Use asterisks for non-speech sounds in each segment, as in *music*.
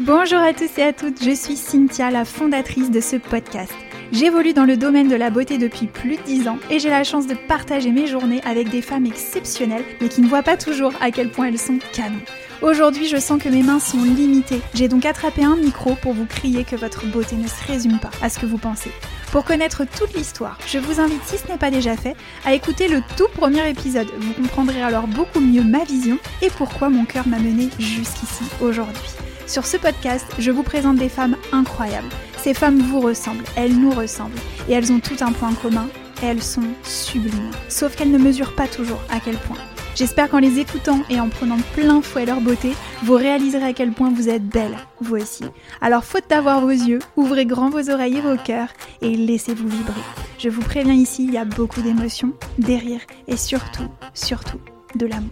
Bonjour à tous et à toutes, je suis Cynthia, la fondatrice de ce podcast. J'évolue dans le domaine de la beauté depuis plus de 10 ans et j'ai la chance de partager mes journées avec des femmes exceptionnelles mais qui ne voient pas toujours à quel point elles sont canons. Aujourd'hui, je sens que mes mains sont limitées. J'ai donc attrapé un micro pour vous crier que votre beauté ne se résume pas à ce que vous pensez. Pour connaître toute l'histoire, je vous invite, si ce n'est pas déjà fait, à écouter le tout premier épisode. Vous comprendrez alors beaucoup mieux ma vision et pourquoi mon cœur m'a mené jusqu'ici aujourd'hui. Sur ce podcast, je vous présente des femmes incroyables. Ces femmes vous ressemblent, elles nous ressemblent, et elles ont tout un point commun, elles sont sublimes. Sauf qu'elles ne mesurent pas toujours à quel point. J'espère qu'en les écoutant et en prenant plein fouet leur beauté, vous réaliserez à quel point vous êtes belle, vous aussi. Alors faute d'avoir vos yeux, ouvrez grand vos oreilles et vos cœurs et laissez-vous vibrer. Je vous préviens ici, il y a beaucoup d'émotions, des rires et surtout, surtout, de l'amour.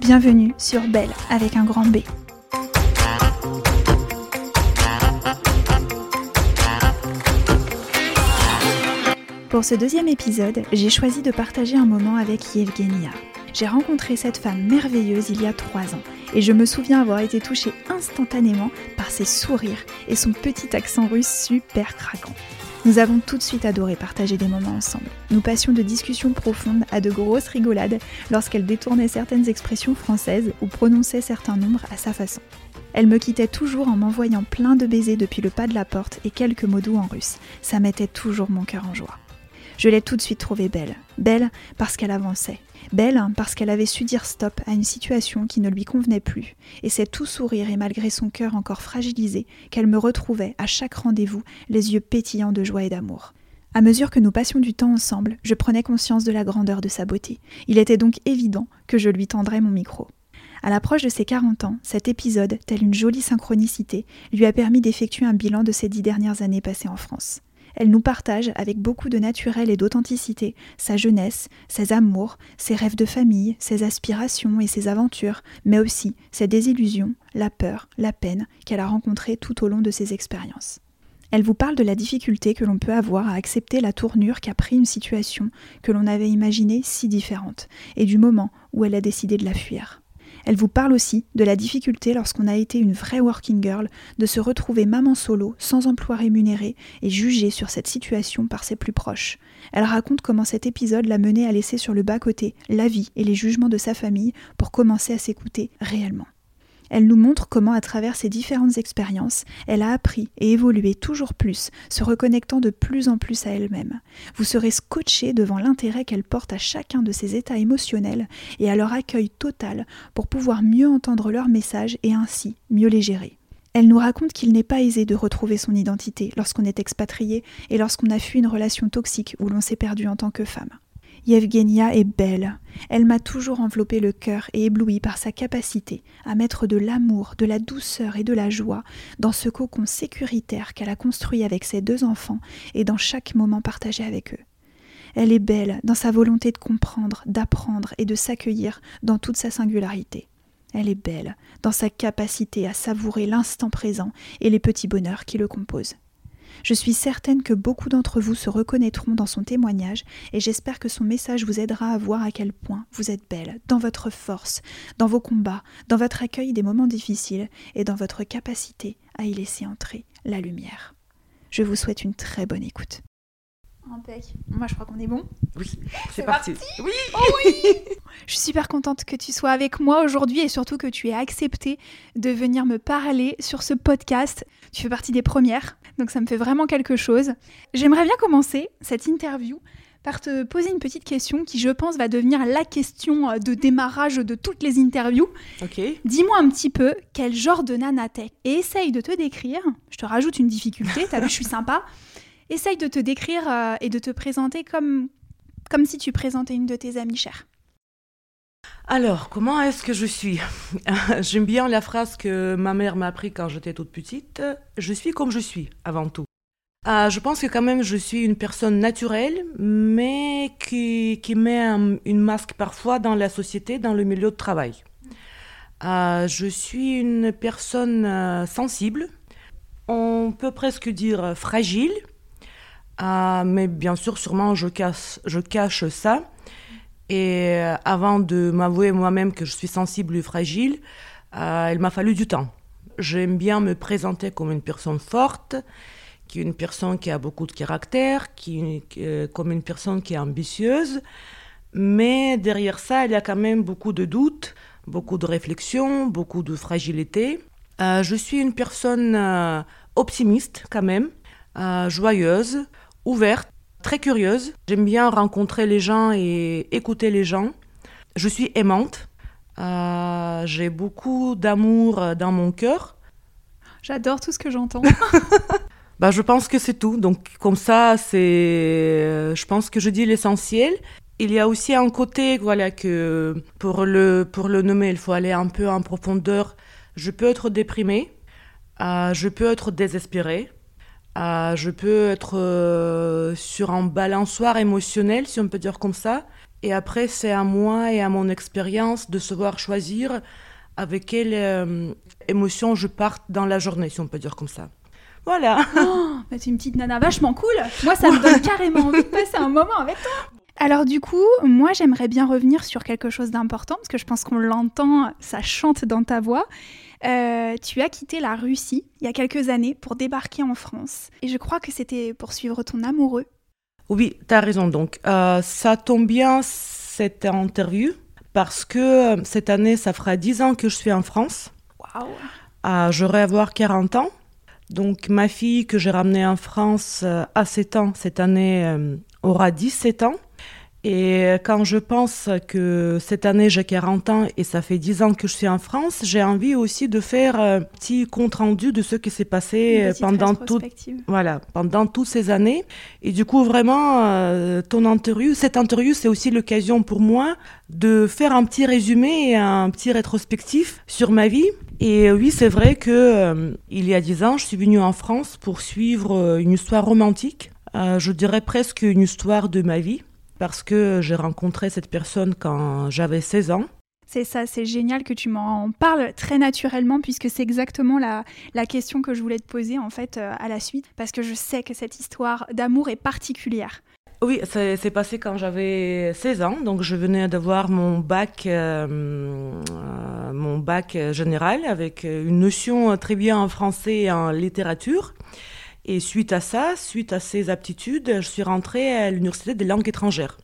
Bienvenue sur Belle avec un grand B. Pour ce deuxième épisode, j'ai choisi de partager un moment avec Yevgenia. J'ai rencontré cette femme merveilleuse il y a trois ans et je me souviens avoir été touchée instantanément par ses sourires et son petit accent russe super craquant. Nous avons tout de suite adoré partager des moments ensemble. Nous passions de discussions profondes à de grosses rigolades lorsqu'elle détournait certaines expressions françaises ou prononçait certains nombres à sa façon. Elle me quittait toujours en m'envoyant plein de baisers depuis le pas de la porte et quelques mots doux en russe. Ça mettait toujours mon cœur en joie. Je l'ai tout de suite trouvée belle. Belle parce qu'elle avançait. Belle parce qu'elle avait su dire stop à une situation qui ne lui convenait plus. Et c'est tout sourire et malgré son cœur encore fragilisé qu'elle me retrouvait à chaque rendez-vous, les yeux pétillants de joie et d'amour. À mesure que nous passions du temps ensemble, je prenais conscience de la grandeur de sa beauté. Il était donc évident que je lui tendrais mon micro. À l'approche de ses 40 ans, cet épisode, tel une jolie synchronicité, lui a permis d'effectuer un bilan de ses dix dernières années passées en France. Elle nous partage avec beaucoup de naturel et d'authenticité sa jeunesse, ses amours, ses rêves de famille, ses aspirations et ses aventures, mais aussi ses désillusions, la peur, la peine qu'elle a rencontrées tout au long de ses expériences. Elle vous parle de la difficulté que l'on peut avoir à accepter la tournure qu'a pris une situation que l'on avait imaginée si différente, et du moment où elle a décidé de la fuir. Elle vous parle aussi de la difficulté lorsqu'on a été une vraie working girl de se retrouver maman solo, sans emploi rémunéré et jugée sur cette situation par ses plus proches. Elle raconte comment cet épisode l'a menée à laisser sur le bas-côté la vie et les jugements de sa famille pour commencer à s'écouter réellement. Elle nous montre comment, à travers ses différentes expériences, elle a appris et évolué toujours plus, se reconnectant de plus en plus à elle-même. Vous serez scotché devant l'intérêt qu'elle porte à chacun de ses états émotionnels et à leur accueil total pour pouvoir mieux entendre leurs messages et ainsi mieux les gérer. Elle nous raconte qu'il n'est pas aisé de retrouver son identité lorsqu'on est expatrié et lorsqu'on a fui une relation toxique où l'on s'est perdu en tant que femme. Yevgenia est belle. Elle m'a toujours enveloppé le cœur et ébloui par sa capacité à mettre de l'amour, de la douceur et de la joie dans ce cocon sécuritaire qu'elle a construit avec ses deux enfants et dans chaque moment partagé avec eux. Elle est belle dans sa volonté de comprendre, d'apprendre et de s'accueillir dans toute sa singularité. Elle est belle dans sa capacité à savourer l'instant présent et les petits bonheurs qui le composent. Je suis certaine que beaucoup d'entre vous se reconnaîtront dans son témoignage et j'espère que son message vous aidera à voir à quel point vous êtes belle, dans votre force, dans vos combats, dans votre accueil des moments difficiles et dans votre capacité à y laisser entrer la lumière. Je vous souhaite une très bonne écoute. Impec. Moi, je crois qu'on est bon. Oui, c'est parti. Oui. Oh oui. *laughs* je suis super contente que tu sois avec moi aujourd'hui et surtout que tu aies accepté de venir me parler sur ce podcast. Tu fais partie des premières, donc ça me fait vraiment quelque chose. J'aimerais bien commencer cette interview par te poser une petite question qui, je pense, va devenir la question euh, de démarrage de toutes les interviews. Ok. Dis-moi un petit peu quel genre de nana t'es et essaye de te décrire. Je te rajoute une difficulté, t'as vu, je suis *laughs* sympa. Essaye de te décrire euh, et de te présenter comme, comme si tu présentais une de tes amies chères. Alors, comment est-ce que je suis? *laughs* J'aime bien la phrase que ma mère m'a appris quand j'étais toute petite. Je suis comme je suis, avant tout. Ah, je pense que quand même je suis une personne naturelle, mais qui, qui met un, une masque parfois dans la société, dans le milieu de travail. Ah, je suis une personne euh, sensible, on peut presque dire fragile, ah, mais bien sûr, sûrement, je, casse, je cache ça. Et avant de m'avouer moi-même que je suis sensible et fragile, il m'a fallu du temps. J'aime bien me présenter comme une personne forte, qui est une personne qui a beaucoup de caractère, qui, comme une personne qui est ambitieuse. Mais derrière ça, il y a quand même beaucoup de doutes, beaucoup de réflexions, beaucoup de fragilité. Euh, je suis une personne euh, optimiste quand même, euh, joyeuse, ouverte, très curieuse. J'aime bien rencontrer les gens et écouter les gens. Je suis aimante. J'ai beaucoup d'amour dans mon cœur. J'adore tout ce que j'entends. *laughs* *laughs* bah, je pense que c'est tout. Donc comme ça, c'est, je pense que je dis l'essentiel. Il y a aussi un côté, voilà, que pour le, pour le nommer, il faut aller un peu en profondeur. Je peux être déprimée, euh, je peux être désespérée, euh, je peux être euh, sur un balançoire émotionnel, si on peut dire comme ça. Et après, c'est à moi et à mon expérience de savoir choisir avec quelle émotion je parte dans la journée, si on peut dire comme ça. Voilà. Oh, bah, une petite nana vachement cool. Moi, ça me donne carrément envie de passer un moment avec toi. Alors du coup, moi j'aimerais bien revenir sur quelque chose d'important, parce que je pense qu'on l'entend, ça chante dans ta voix. Euh, tu as quitté la Russie il y a quelques années pour débarquer en France. Et je crois que c'était pour suivre ton amoureux. Oui, tu as raison. Donc, euh, ça tombe bien cette interview parce que euh, cette année, ça fera 10 ans que je suis en France. Waouh J'aurai avoir 40 ans. Donc, ma fille que j'ai ramenée en France à 7 ans cette année aura 17 ans. Et quand je pense que cette année j'ai 40 ans et ça fait 10 ans que je suis en France, j'ai envie aussi de faire un petit compte rendu de ce qui s'est passé pendant tout, voilà, pendant toutes ces années. Et du coup, vraiment, euh, ton interview, cette interview, c'est aussi l'occasion pour moi de faire un petit résumé et un petit rétrospectif sur ma vie. Et oui, c'est vrai que euh, il y a 10 ans, je suis venue en France pour suivre euh, une histoire romantique. je dirais presque une histoire de ma vie parce que j'ai rencontré cette personne quand j'avais 16 ans. C'est ça, c'est génial que tu m'en parles très naturellement puisque c'est exactement la, la, question que je voulais te poser en fait euh, à la suite parce que je sais que cette histoire d'amour est particulière. Oui, c'est passé quand j'avais 16 ans, donc je venais d'avoir mon bac, euh, euh, mon bac général avec une notion très bien en français et en littérature. Et suite à ça, suite à ces aptitudes, je suis rentrée à l'Université des langues étrangères,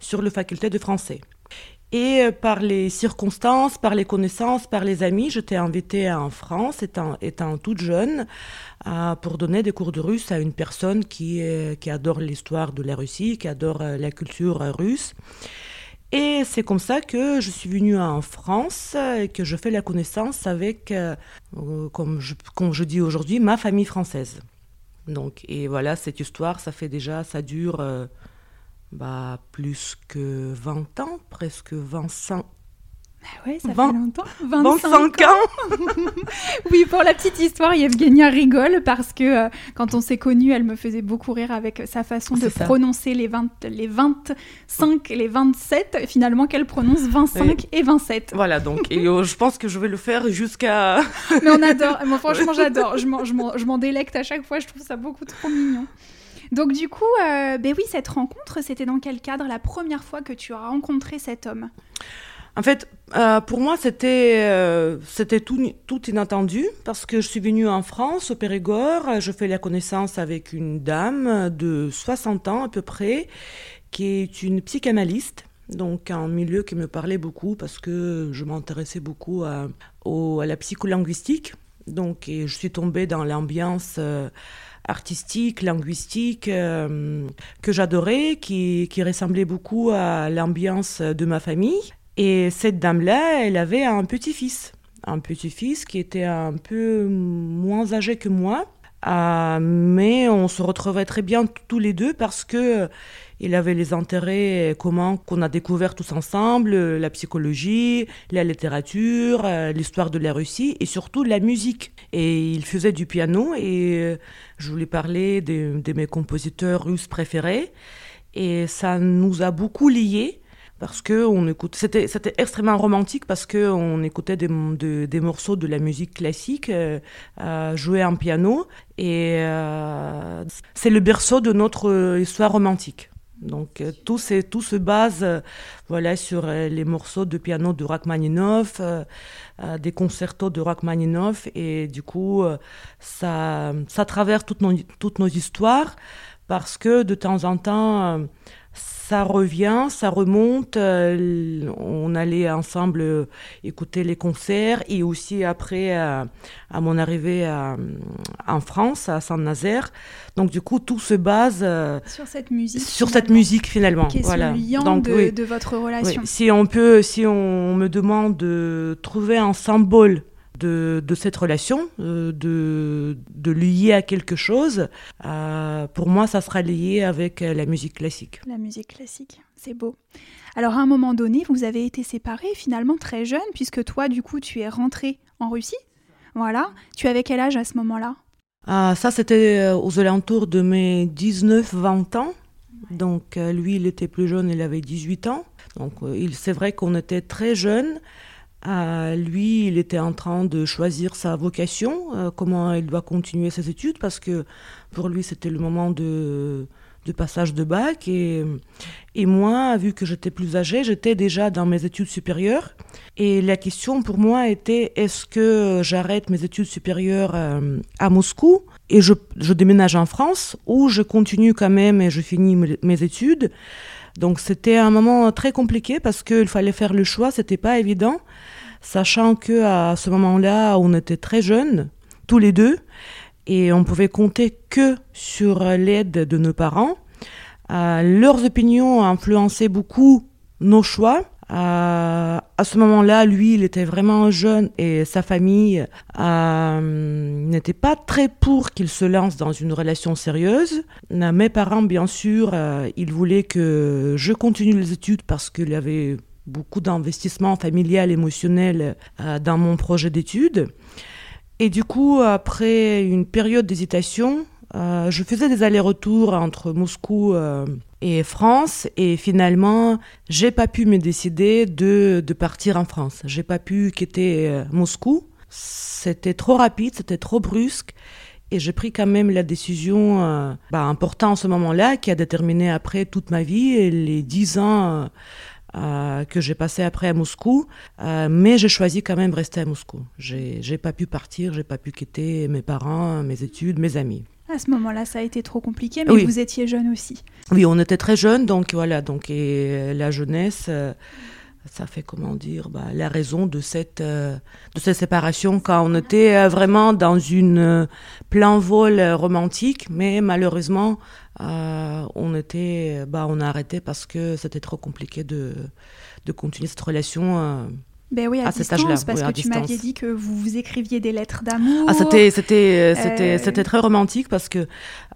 sur la faculté de français. Et euh, par les circonstances, par les connaissances, par les amis, j'étais invitée en France, étant, étant toute jeune, pour donner des cours de russe à une personne qui, qui adore l'histoire de la Russie, qui adore euh, la culture russe. Et c'est comme ça que je suis venue en France et que je fais la connaissance avec, euh, comme, comme je dis aujourd'hui, ma famille française. Donc, et voilà, cette histoire, ça fait déjà, ça dure euh, bah, plus que 20 ans, presque 25, ouais, ça fait longtemps. 25, ans. *laughs* oui, pour la petite histoire, Yevgenia rigole parce que euh, quand on s'est connus, elle me faisait beaucoup rire avec sa façon de prononcer les, 20, les 25 et les 27, finalement qu'elle prononce 25 et 27. Voilà, donc et, euh, je pense que je vais le faire jusqu'à... *laughs* Mais on adore, moi *laughs* franchement j'adore, je m'en délecte à chaque fois, je trouve ça beaucoup trop mignon. Donc du coup, euh, ben oui, cette rencontre, c'était dans quel cadre la première fois que tu as rencontré cet homme? En fait, euh, pour moi, c'était euh, tout, inattendu parce que je suis venue en France, au Périgord. Je fais la connaissance avec une dame de 60 ans à peu près, qui est une psychanalyste. Donc un milieu qui me parlait beaucoup parce que je m'intéressais beaucoup à, la psycholinguistique. Donc et je suis tombée dans l'ambiance euh, artistique, linguistique que j'adorais, qui ressemblait beaucoup à l'ambiance de ma famille. Et cette dame-là, elle avait un petit-fils. Un petit-fils qui était un peu moins âgé que moi. Euh, mais on se retrouvait très bien tous les deux parce que euh, il avait les intérêts communs qu'on a découvert tous ensemble, la psychologie, la littérature, euh, l'histoire de la Russie et surtout la musique. Et il faisait du piano et je voulais parler de mes compositeurs russes préférés. Et ça nous a beaucoup liés parce que on écoute, c'était, c'était extrêmement romantique parce que on écoutait des, des morceaux de la musique classique euh, euh, joués en piano et euh, c'est le berceau de notre histoire romantique. Donc tout, tout se base voilà, sur les morceaux de piano de Rachmaninoff, des concertos de Rachmaninoff, et du coup, ça, ça traverse toutes nos, toutes nos histoires parce que de temps en temps, ça revient, ça remonte. Euh, on allait ensemble euh, écouter les concerts et aussi après, euh, à mon arrivée en France, à Saint-Nazaire. Donc du coup, tout se base sur cette musique. Sur cette musique finalement. Qui est voilà. Donc, de, de, votre relation. Si on peut, si on me demande de trouver un symbole de, cette relation, euh, de, de lier à quelque chose. Euh, pour moi, ça sera lié avec la musique classique. La musique classique, c'est beau. Alors à un moment donné, vous avez été séparés finalement très jeune, puisque toi, du coup, tu es rentré en Russie. Voilà. Tu avais quel âge à ce moment-là? Ah, Ça, c'était euh, aux alentours de mes 19-20 ans. Donc lui, il était plus jeune, il avait 18 ans. Donc c'est vrai qu'on était très jeunes. Euh, lui, il était en train de choisir sa vocation, euh, comment il doit continuer ses études, parce que pour lui, c'était le moment de, passage de bac. Et, moi, vu que j'étais plus âgée, j'étais déjà dans mes études supérieures. Et la question pour moi était, est-ce que j'arrête mes études supérieures euh, à Moscou et je, déménage en France, ou je continue quand même et je finis mes études? Donc c'était un moment très compliqué parce qu'il fallait faire le choix, c'était pas évident, sachant que à ce moment-là, on était très jeunes, tous les deux, et on pouvait compter que sur l'aide de nos parents. Euh, leurs opinions influençaient beaucoup nos choix. Euh, à ce moment-là, lui, il était vraiment jeune et sa famille euh, n'était pas très pour qu'il se lance dans une relation sérieuse. Mes parents, bien sûr, euh, ils voulaient que je continue les études parce qu'il y avait beaucoup d'investissement familial, émotionnel dans mon projet d'études. Et du coup, après une période d'hésitation, je faisais des allers-retours entre Moscou et France. Et finalement, j'ai pas pu me décider de, de partir en France. J'ai pas pu quitter euh, Moscou. C'était trop rapide, c'était trop brusque. Et j'ai pris quand même la décision euh, bah, importante en ce moment-là, qui a déterminé après toute ma vie et les dix ans euh, que j'ai passé après à Moscou. mais j'ai choisi quand même de rester à Moscou. J'ai pas pu partir, j'ai pas pu quitter mes parents, mes études, mes amis. À ce moment-là, ça a été trop compliqué, mais vous étiez jeune aussi. Oui, on était très jeunes, donc voilà, donc et la jeunesse, euh, ça fait comment dire, bah, la raison de cette euh, de cette séparation quand on était euh, vraiment dans une plein vol romantique, mais malheureusement, on était, bah, on a arrêté parce que c'était trop compliqué de de continuer cette relation ben oui, à, distance, parce que tu m'aviez dit que vous vous écriviez des lettres d'amour. Ah, c'était, c'était, euh, c'était, c'était très romantique parce que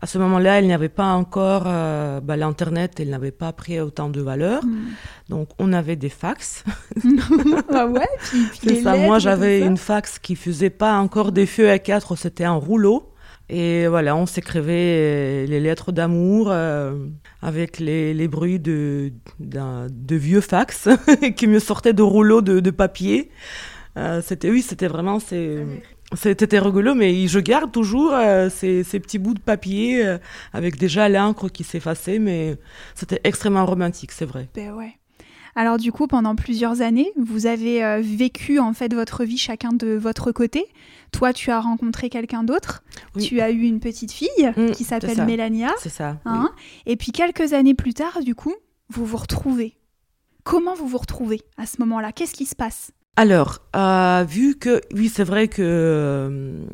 à ce moment-là, il n'y avait pas encore euh, bah, l'internet, il n'avait pas pris autant de valeur. Hmm. Donc, on avait des fax. *laughs* ah ouais. Puis, puis ça. Moi, j'avais une fax qui faisait pas encore des feux à 4 c'était un rouleau. Et voilà, on s'écrivait les lettres d'amour euh, avec les, les, bruits de, de vieux fax *laughs* qui me sortaient de rouleaux de, de papier. Euh, c'était oui, c'était vraiment c'était rigolo, mais je garde toujours euh, ces, ces, petits bouts de papier avec déjà l'encre qui s'effaçait, mais c'était extrêmement romantique, c'est vrai. Ben ouais. Alors du coup, pendant plusieurs années, vous avez vécu en fait votre vie chacun de votre côté. Toi, tu as rencontré quelqu'un d'autre. Tu as eu une petite fille mmh, qui s'appelle Mélania. C'est ça. Hein. Et puis quelques années plus tard, du coup, vous vous retrouvez. Comment vous vous retrouvez à ce moment-là? Qu'est-ce qui se passe? Alors, euh, vu que, oui, c'est vrai que euh,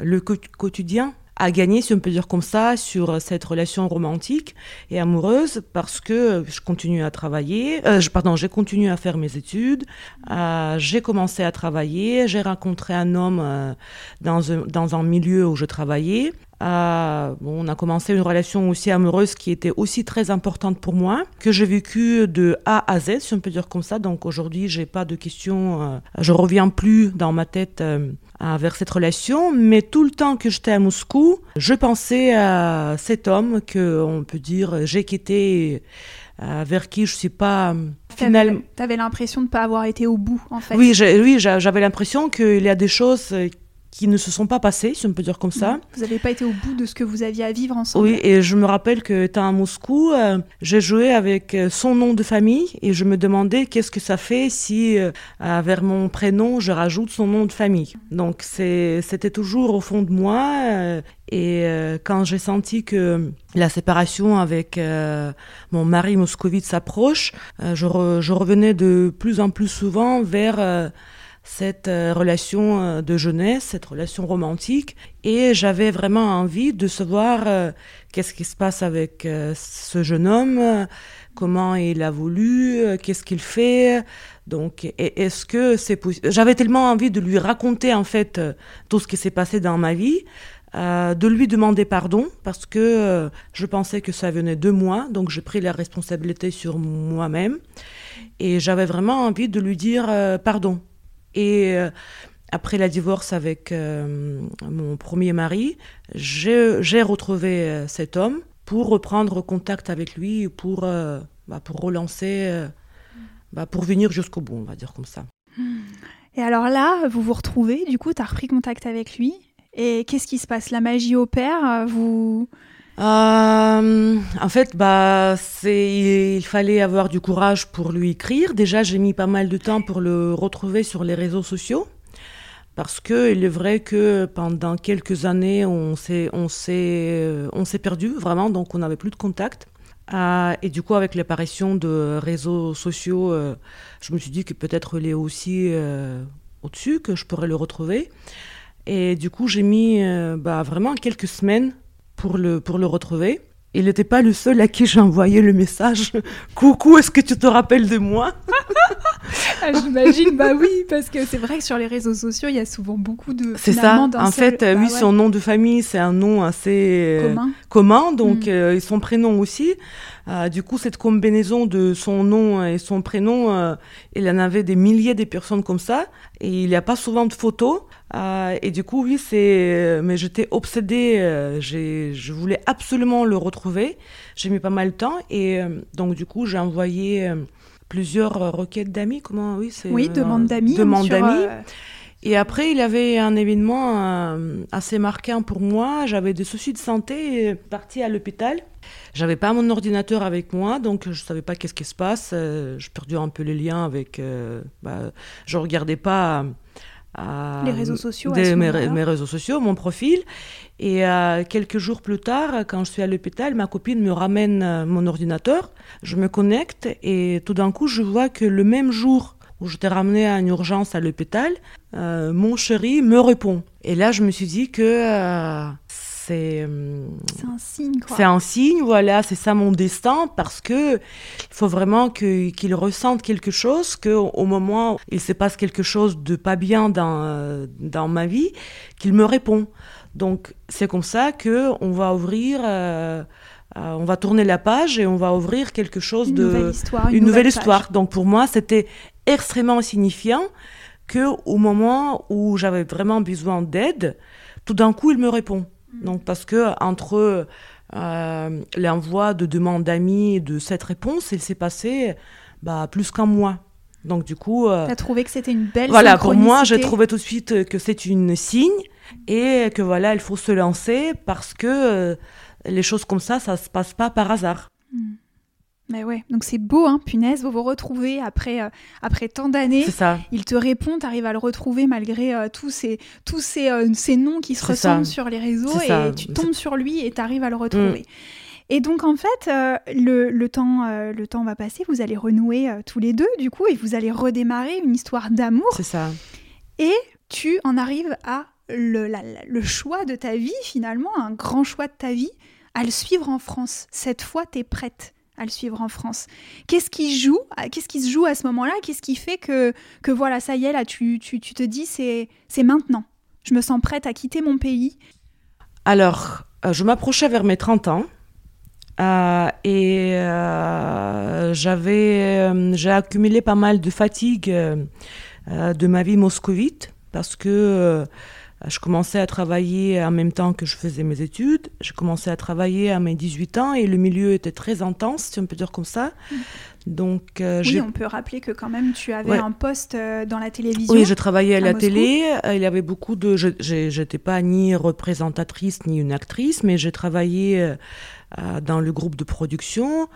le quotidien à gagner, si on peut dire comme ça, sur cette relation romantique et amoureuse parce que je continue à travailler, euh, pardon, j'ai continué à faire mes études, euh, j'ai commencé à travailler, j'ai rencontré un homme euh, dans, un, dans un milieu où je travaillais. Euh, bon, on a commencé une relation aussi amoureuse qui était aussi très importante pour moi, que j'ai vécu de A à Z, si on peut dire comme ça. Donc aujourd'hui, j'ai pas de questions, je reviens plus dans ma tête vers cette relation, mais tout le temps que j'étais à Moscou, je pensais à cet homme que on peut dire j'ai quitté, euh, vers qui je suis pas finalement. T'avais l'impression de ne pas avoir été au bout, en fait. Oui, oui, j'avais l'impression qu'il y a des choses qui ne se sont pas passées, si on peut dire comme ça. Vous n'avez pas été au bout de ce que vous aviez à vivre ensemble? Oui, et je me rappelle que étant à Moscou, euh, j'ai joué avec euh, son nom de famille et je me demandais qu'est-ce que ça fait si euh, vers mon prénom je rajoute son nom de famille. Donc c'était toujours au fond de moi et quand j'ai senti que la séparation avec mon mari moscovite s'approche, je, je, revenais de plus en plus souvent vers cette euh, relation euh, de jeunesse, cette relation romantique. Et j'avais vraiment envie de savoir euh, qu'est-ce qui se passe avec ce jeune homme, comment il a voulu, qu'est-ce qu'il fait. Donc, est-ce que c'est possible J'avais tellement envie de lui raconter en fait tout ce qui s'est passé dans ma vie. de lui demander pardon parce que je pensais que ça venait de moi, donc j'ai pris la responsabilité sur moi-même et j'avais vraiment envie de lui dire pardon et euh, après la divorce avec euh, mon premier mari, j'ai retrouvé euh, cet homme pour reprendre contact avec lui, pour, bah, pour relancer, bah, pour venir jusqu'au bout, on va dire comme ça. Et alors là, vous vous retrouvez, du coup, tu as repris contact avec lui. Et qu'est-ce qui se passe? La magie opère vous... Euh, en fait, bah, il fallait avoir du courage pour lui écrire. Déjà, j'ai mis pas mal de temps pour le retrouver sur les réseaux sociaux. Parce que il est vrai que pendant quelques années, on s'est, s'est perdu vraiment, donc on n'avait plus de contact. Euh, et du coup, avec l'apparition de réseaux sociaux, euh, je me suis dit que peut-être il est aussi au-dessus, que je pourrais le retrouver. Et du coup, j'ai mis bah, vraiment quelques semaines pour le, pour le retrouver. Il n'était pas le seul à qui j'ai envoyé le message *laughs* Coucou, est-ce que tu te rappelles de moi? *laughs* Ah, J'imagine, bah oui, parce que c'est vrai que sur les réseaux sociaux, il y a souvent beaucoup de. C'est ça, en fait, bah oui, son nom de famille, c'est un nom assez euh, commun, commun donc mm. euh, son prénom aussi. Euh, du coup, cette combinaison de son nom et son prénom, il en avait des milliers de personnes comme ça, et il n'y a pas souvent de photos. Euh, et du coup, oui, c'est. Mais j'étais obsédée. Euh, je voulais absolument le retrouver. J'ai mis pas mal de temps. Et euh, donc, du coup, j'ai envoyé plusieurs requêtes d'amis. Comment Oui, c'est. Oui, demande d'amis. Demande d'amis. Et après, il y avait un événement assez marquant pour moi. J'avais des soucis de santé, parti à l'hôpital. J'avais pas mon ordinateur avec moi, donc je savais pas qu'est-ce qui se passe. je perdais un peu les liens avec. Bah, je regardais pas les réseaux sociaux mes, réseaux sociaux, mon profil. Et euh, quelques jours plus tard, quand je suis à l'hôpital, ma copine me ramène euh, mon ordinateur, je me connecte et tout d'un coup, je vois que le même jour où je t'ai ramené à une urgence à l'hôpital, euh, mon chéri me répond. Et là, je me suis dit que euh, c'est un signe c'est un signe voilà c'est ça mon destin parce que il faut vraiment qu'il ressente quelque chose que au moment où il se passe quelque chose de pas bien dans dans ma vie qu'il me répond. Donc c'est comme ça que on va ouvrir euh, euh, on va tourner la page et on va ouvrir quelque chose une de nouvelle histoire, une, nouvelle, histoire. donc pour moi c'était extrêmement signifiant que au moment où j'avais vraiment besoin d'aide tout d'un coup il me répond donc parce que entre euh, l'envoi de demandes d'amis et de cette réponse, il s'est passé bah, plus qu'un mois. Donc du coup, euh, tu as trouvé que c'était une belle voilà pour moi, j'ai trouvé tout de suite que c'est une signe et que voilà, il faut se lancer parce que euh, les choses comme ça, ça se passe pas par hasard. Hmm. Mais ouais, donc c'est beau, hein, punaise, vous vous retrouvez après, euh, après tant d'années. C'est ça. Il te répond, tu arrives à le retrouver malgré euh, tous, ces, tous ces, euh, ces noms qui se ressemblent sur les réseaux et tu tombes sur lui et tu arrives à le retrouver. Mm. Et donc en fait, le, le, temps, le temps va passer, vous allez renouer tous les deux du coup et vous allez redémarrer une histoire d'amour. C'est ça. Et tu en arrives à le, le choix de ta vie finalement, un grand choix de ta vie, à le suivre en France. Cette fois, tu es prête à le suivre en France. Qu'est-ce qui joue Qu'est-ce qui se joue à ce moment-là? Qu'est-ce qui fait que, voilà, ça y est, là, tu, te dis, c'est, c'est maintenant. Je me sens prête à quitter mon pays. Alors, euh, je m'approchais vers mes 30 ans. Euh, et euh, j'avais, j'ai accumulé pas mal de fatigue de ma vie moscovite parce que je commençais à travailler en même temps que je faisais mes études. Je commençais à travailler à mes 18 ans et le milieu était très intense, si on peut dire comme ça. Donc, oui, on peut rappeler que quand même tu avais un poste dans la télévision. Oui, je travaillais à, la télé. Il y avait beaucoup de. Je n'étais pas ni représentatrice ni une actrice, mais j'ai travaillé euh, dans le groupe de production.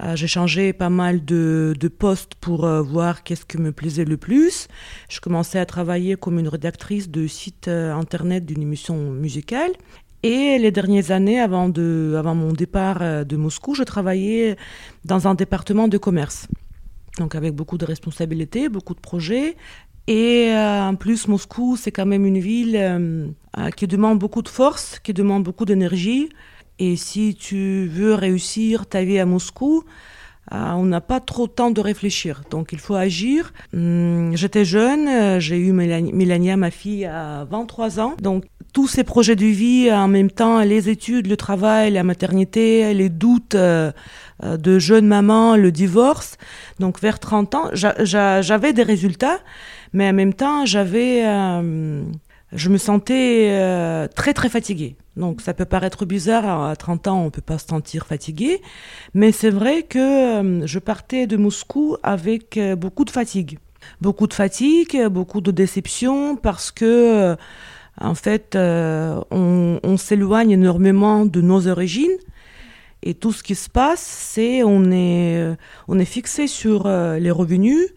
Euh, j'ai changé pas mal de, de postes pour euh, voir qu'est-ce qui me plaisait le plus. Je commençais à travailler comme une rédactrice de site internet d'une émission musicale. Et les dernières années, avant, de, avant mon départ de Moscou, je travaillais dans un département de commerce. Donc avec beaucoup de responsabilités, beaucoup de projets. Et en plus, Moscou, c'est quand même une ville qui demande beaucoup de force, qui demande beaucoup d'énergie. Et si tu veux réussir ta vie à Moscou, euh, on n'a pas trop de temps de réfléchir. Donc il faut agir. Hum, j'étais jeune, euh, j'ai eu Mélania, ma fille, à 23 ans. Donc tous ces projets de vie en même temps, les études, le travail, la maternité, les doutes euh, de jeune maman, le divorce. Donc vers 30 ans, j'avais des résultats, mais en même temps, j'avais je me sentais euh, très très fatiguée. Donc ça peut paraître bizarre, à 30 ans on ne peut pas se sentir fatigué, mais c'est vrai que euh, je partais de Moscou avec euh, beaucoup de fatigue. Beaucoup de fatigue, beaucoup de déception parce que en fait on, on s'éloigne énormément de nos origines et tout ce qui se passe c'est on est, on est fixé sur les revenus,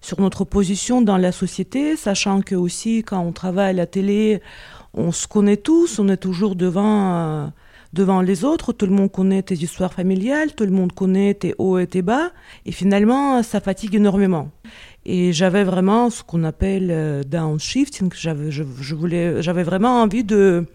sur notre position dans la société, sachant que aussi quand on travaille à la télé, on se connaît tous, on est toujours devant, euh, devant les autres, tout le monde connaît tes histoires familiales, tout le monde connaît tes hauts et tes bas, et finalement ça fatigue énormément. Et j'avais vraiment ce qu'on appelle euh, downshifting, j'avais, je, voulais, j'avais vraiment envie de,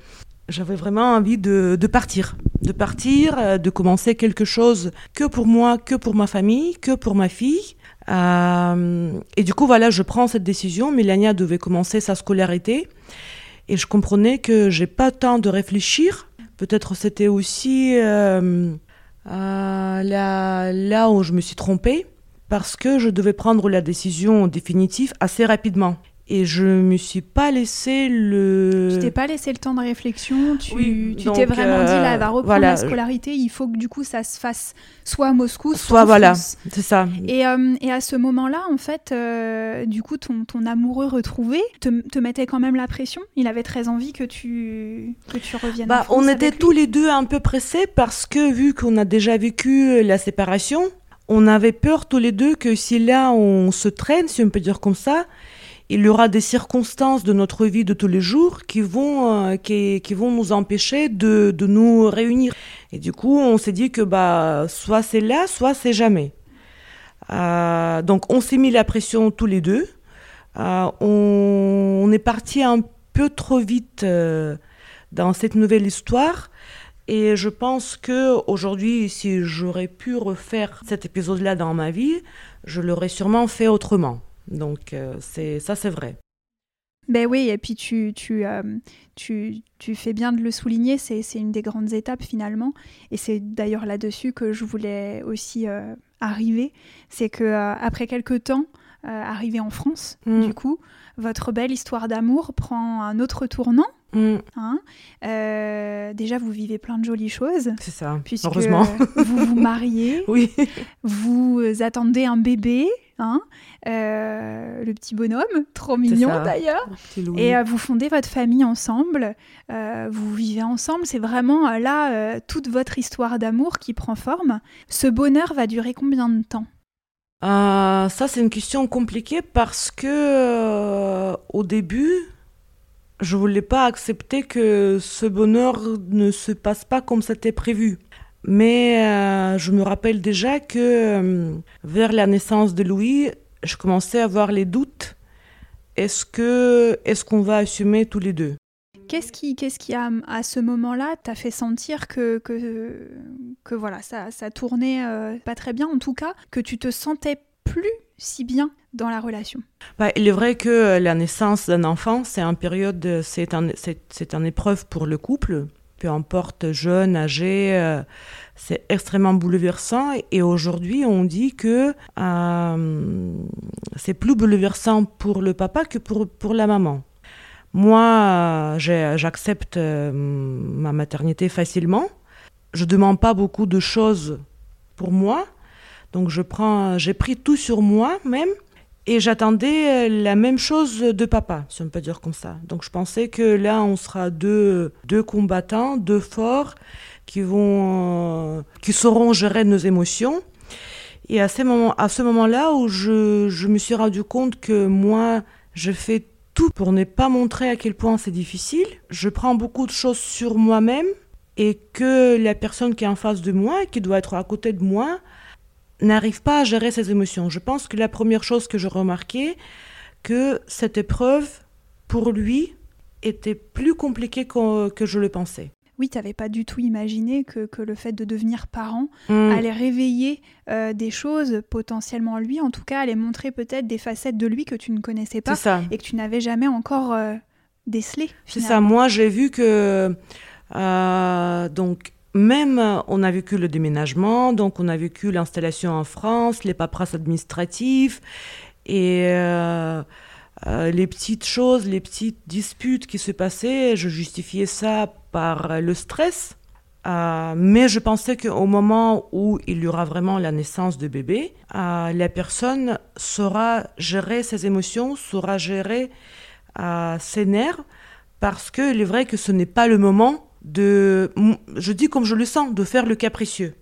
j'avais vraiment envie de, partir, de partir, euh, de commencer quelque chose que pour moi, que pour ma famille, que pour ma fille, euh, et du coup, voilà, je prends cette décision. Mélania devait commencer sa scolarité. Et je comprenais que j'ai pas temps de réfléchir. Peut-être c'était aussi là, là où je me suis trompée, parce que je devais prendre la décision définitive assez rapidement et je me suis pas laissé le. Tu t'es pas laissé le temps de réflexion. Tu t'es vraiment dit là, elle va euh, reprendre la scolarité. Il faut que du coup ça se fasse soit à Moscou, soit, soit voilà, c'est ça. Et, euh, et, à ce moment-là, en fait, euh, du coup, ton, ton amoureux retrouvé te, te, mettait quand même la pression? Il avait très envie que tu que tu reviennes. Bah, on était tous les deux un peu pressés parce que vu qu'on a déjà vécu la séparation, on avait peur tous les deux que si là on se traîne, si on peut dire comme ça il y aura des circonstances de notre vie de tous les jours qui vont, euh, qui, vont nous empêcher de, de, nous réunir. Et du coup, on s'est dit que bah, soit c'est là, soit c'est jamais. Euh, donc, on s'est mis la pression tous les deux. Euh, on, on, est parti un peu trop vite dans cette nouvelle histoire. Et je pense que aujourd'hui, si j'aurais pu refaire cet épisode-là dans ma vie, je l'aurais sûrement fait autrement. Donc euh, c'est ça, c'est vrai. Ben oui, et puis tu, tu, euh, tu, tu, fais bien de le souligner, c'est une des grandes étapes finalement. Et c'est d'ailleurs là-dessus que je voulais aussi euh, arriver. C'est que après quelques temps, arrivé en France, mm. du coup, votre belle histoire d'amour prend un autre tournant. Mm. Hein déjà, vous vivez plein de jolies choses. C'est ça. Puisque heureusement. *laughs* vous vous mariez. *laughs* oui. Vous attendez un bébé. Hein euh, le petit bonhomme, trop mignon d'ailleurs. Et euh, vous fondez votre famille ensemble, euh, vous vivez ensemble, c'est vraiment là toute votre histoire d'amour qui prend forme. Ce bonheur va durer combien de temps? Ça, c'est une question compliquée parce que au début, je voulais pas accepter que ce bonheur ne se passe pas comme c'était prévu. Mais euh, je me rappelle déjà que euh, vers la naissance de Louis, je commençais à avoir les doutes. Est-ce que est-ce qu'on va assumer tous les deux? Qu'est-ce qui, qu'est-ce qui a, à ce moment-là, t'a fait sentir que, que, que voilà, ça, ça tournait euh, pas très bien, en tout cas, que tu te sentais plus si bien dans la relation bah, Il est vrai que la naissance d'un enfant, c'est un période, c'est un, épreuve pour le couple, peu importe jeune, âgé, euh, c'est extrêmement bouleversant. Et aujourd'hui, on dit que euh, c'est plus bouleversant pour le papa que pour, pour la maman. Moi, j'accepte euh, ma maternité facilement. Je demande pas beaucoup de choses pour moi. Donc je prends, j'ai pris tout sur moi même. Et j'attendais la même chose de papa, si on peut dire comme ça. Donc je pensais que là, on sera deux, deux combattants, deux forts, qui vont, euh, qui sauront gérer nos émotions. Et à, ces moments, à ce moment-là où je, je me suis rendu compte que moi, je fais tout pour ne pas montrer à quel point c'est difficile. Je prends beaucoup de choses sur moi-même et que la personne qui est en face de moi, qui doit être à côté de moi, n'arrive pas à gérer ses émotions. Je pense que la première chose que je remarquais, que cette épreuve, pour lui, était plus compliquée que, que je le pensais oui, tu n'avais pas du tout imaginé que, le fait de devenir parent hmm. allait réveiller euh, des choses potentiellement lui, en tout cas allait montrer peut-être des facettes de lui que tu ne connaissais pas et que tu n'avais jamais encore euh, décelées. C'est ça, moi j'ai vu que euh, donc même on a vécu le déménagement, donc on a vécu l'installation en France, les paperasses administratives et euh, les petites choses, les petites disputes qui se passaient, je justifiais ça par le stress. Euh, mais je pensais qu'au moment où il y aura vraiment la naissance de bébé, euh, la personne saura gérer ses émotions, saura gérer ses nerfs, parce qu'il est vrai que ce n'est pas le moment de, je dis comme je le sens, de faire le capricieux.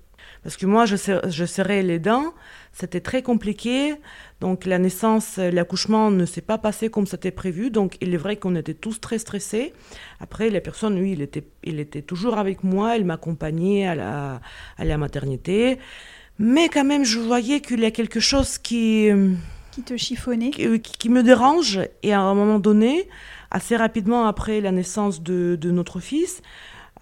Parce que moi, je, je serrais les dents, c'était très compliqué. Donc la naissance, l'accouchement ne s'est pas passé comme c'était prévu. Donc il est vrai qu'on était tous très stressés. Après, la personne, lui, il était, il était toujours avec moi, il m'accompagnait à la, à la maternité. Mais quand même, je voyais qu'il y a quelque chose qui... Qui te chiffonnait Qui, me dérange. Et à un moment donné, assez rapidement après la naissance de, de notre fils,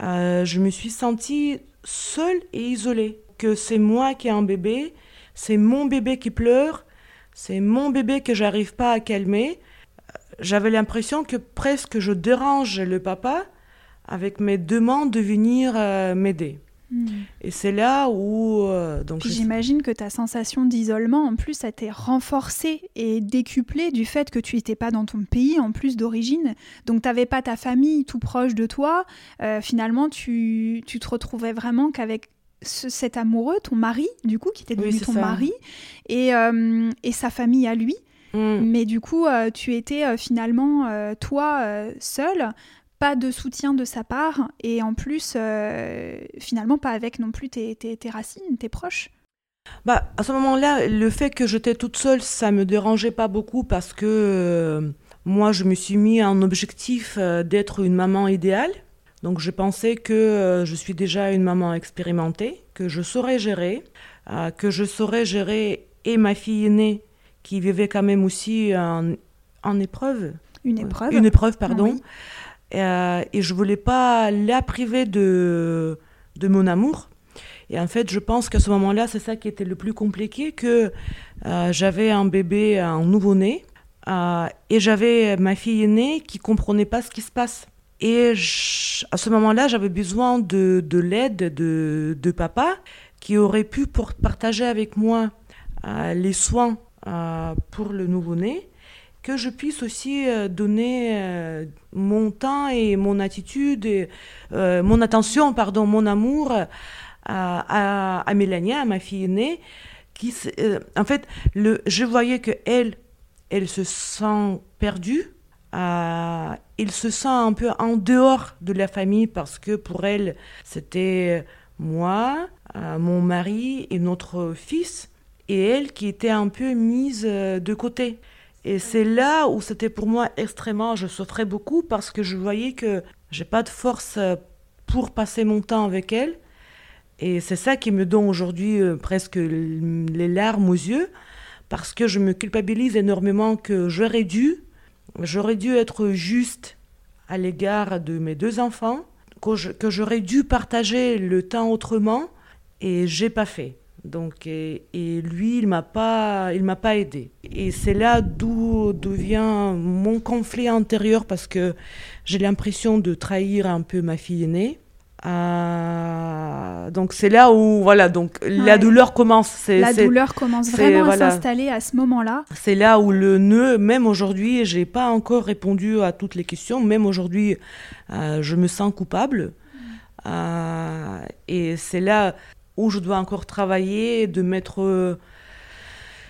euh, je me suis sentie seule et isolée. Que c'est moi qui ai un bébé, c'est mon bébé qui pleure, c'est mon bébé que j'arrive pas à calmer. J'avais l'impression que presque je dérange le papa avec mes demandes de venir euh, m'aider. Hmm. Et c'est là où... Euh, donc j'imagine que ta sensation d'isolement, en plus, a été renforcée et décuplée du fait que tu n'étais pas dans ton pays, en plus d'origine. Donc tu n'avais pas ta famille tout proche de toi. Euh, finalement, tu, tu te retrouvais vraiment qu'avec cet amoureux, ton mari, du coup, qui était devenu ton mari, et, euh, et, sa famille à lui. Mm. Mais du coup, euh, tu étais euh, finalement, toi, seul, pas de soutien de sa part, et en plus, finalement, pas avec non plus tes, tes, tes racines, tes proches. Bah, à ce moment-là, le fait que j'étais toute seule, ça me dérangeait pas beaucoup parce que moi, je me suis mis un objectif d'être une maman idéale. Donc je pensais que euh, je suis déjà une maman expérimentée, que je saurais gérer, euh, que je saurais gérer et ma fille aînée qui vivait quand même aussi en, épreuve. Une épreuve. Une épreuve, pardon. Euh, et je voulais pas la priver de, de mon amour. Et en fait, je pense qu'à ce moment-là, c'est ça qui était le plus compliqué, que j'avais un bébé, un nouveau-né, et j'avais ma fille aînée qui comprenait pas ce qui se passe. Et à ce moment-là, j'avais besoin de, de l'aide de, de, papa qui aurait pu pour partager avec moi euh, les soins euh, pour le nouveau-né, que je puisse aussi euh, donner mon temps et mon attitude, et, mon attention, pardon, mon amour à, à, à Mélania, ma fille aînée. Qui, en fait, je voyais que elle, elle se sent perdue euh, il se sent un peu en dehors de la famille parce que pour elle, c'était moi, euh, mon mari et notre fils, et elle qui était un peu mise euh, de côté. Et c'est là où c'était pour moi extrêmement, je souffrais beaucoup parce que je voyais que j'ai pas de force pour passer mon temps avec elle. Et c'est ça qui me donne aujourd'hui presque les larmes aux yeux parce que je me culpabilise énormément que j'aurais dû j'aurais dû être juste à l'égard de mes deux enfants, que j'aurais dû partager le temps autrement et j'ai pas fait. Donc et, lui il m'a pas il m'a pas aidé. Et c'est là d'où vient mon conflit intérieur parce que j'ai l'impression de trahir un peu ma fille aînée euh, donc c'est là où voilà donc la douleur commence. La douleur commence vraiment à s'installer à ce moment-là. C'est là où le nœud, même aujourd'hui, j'ai pas encore répondu à toutes les questions. Même aujourd'hui, euh, je me sens coupable. Euh, et c'est là où je dois encore travailler, de mettre,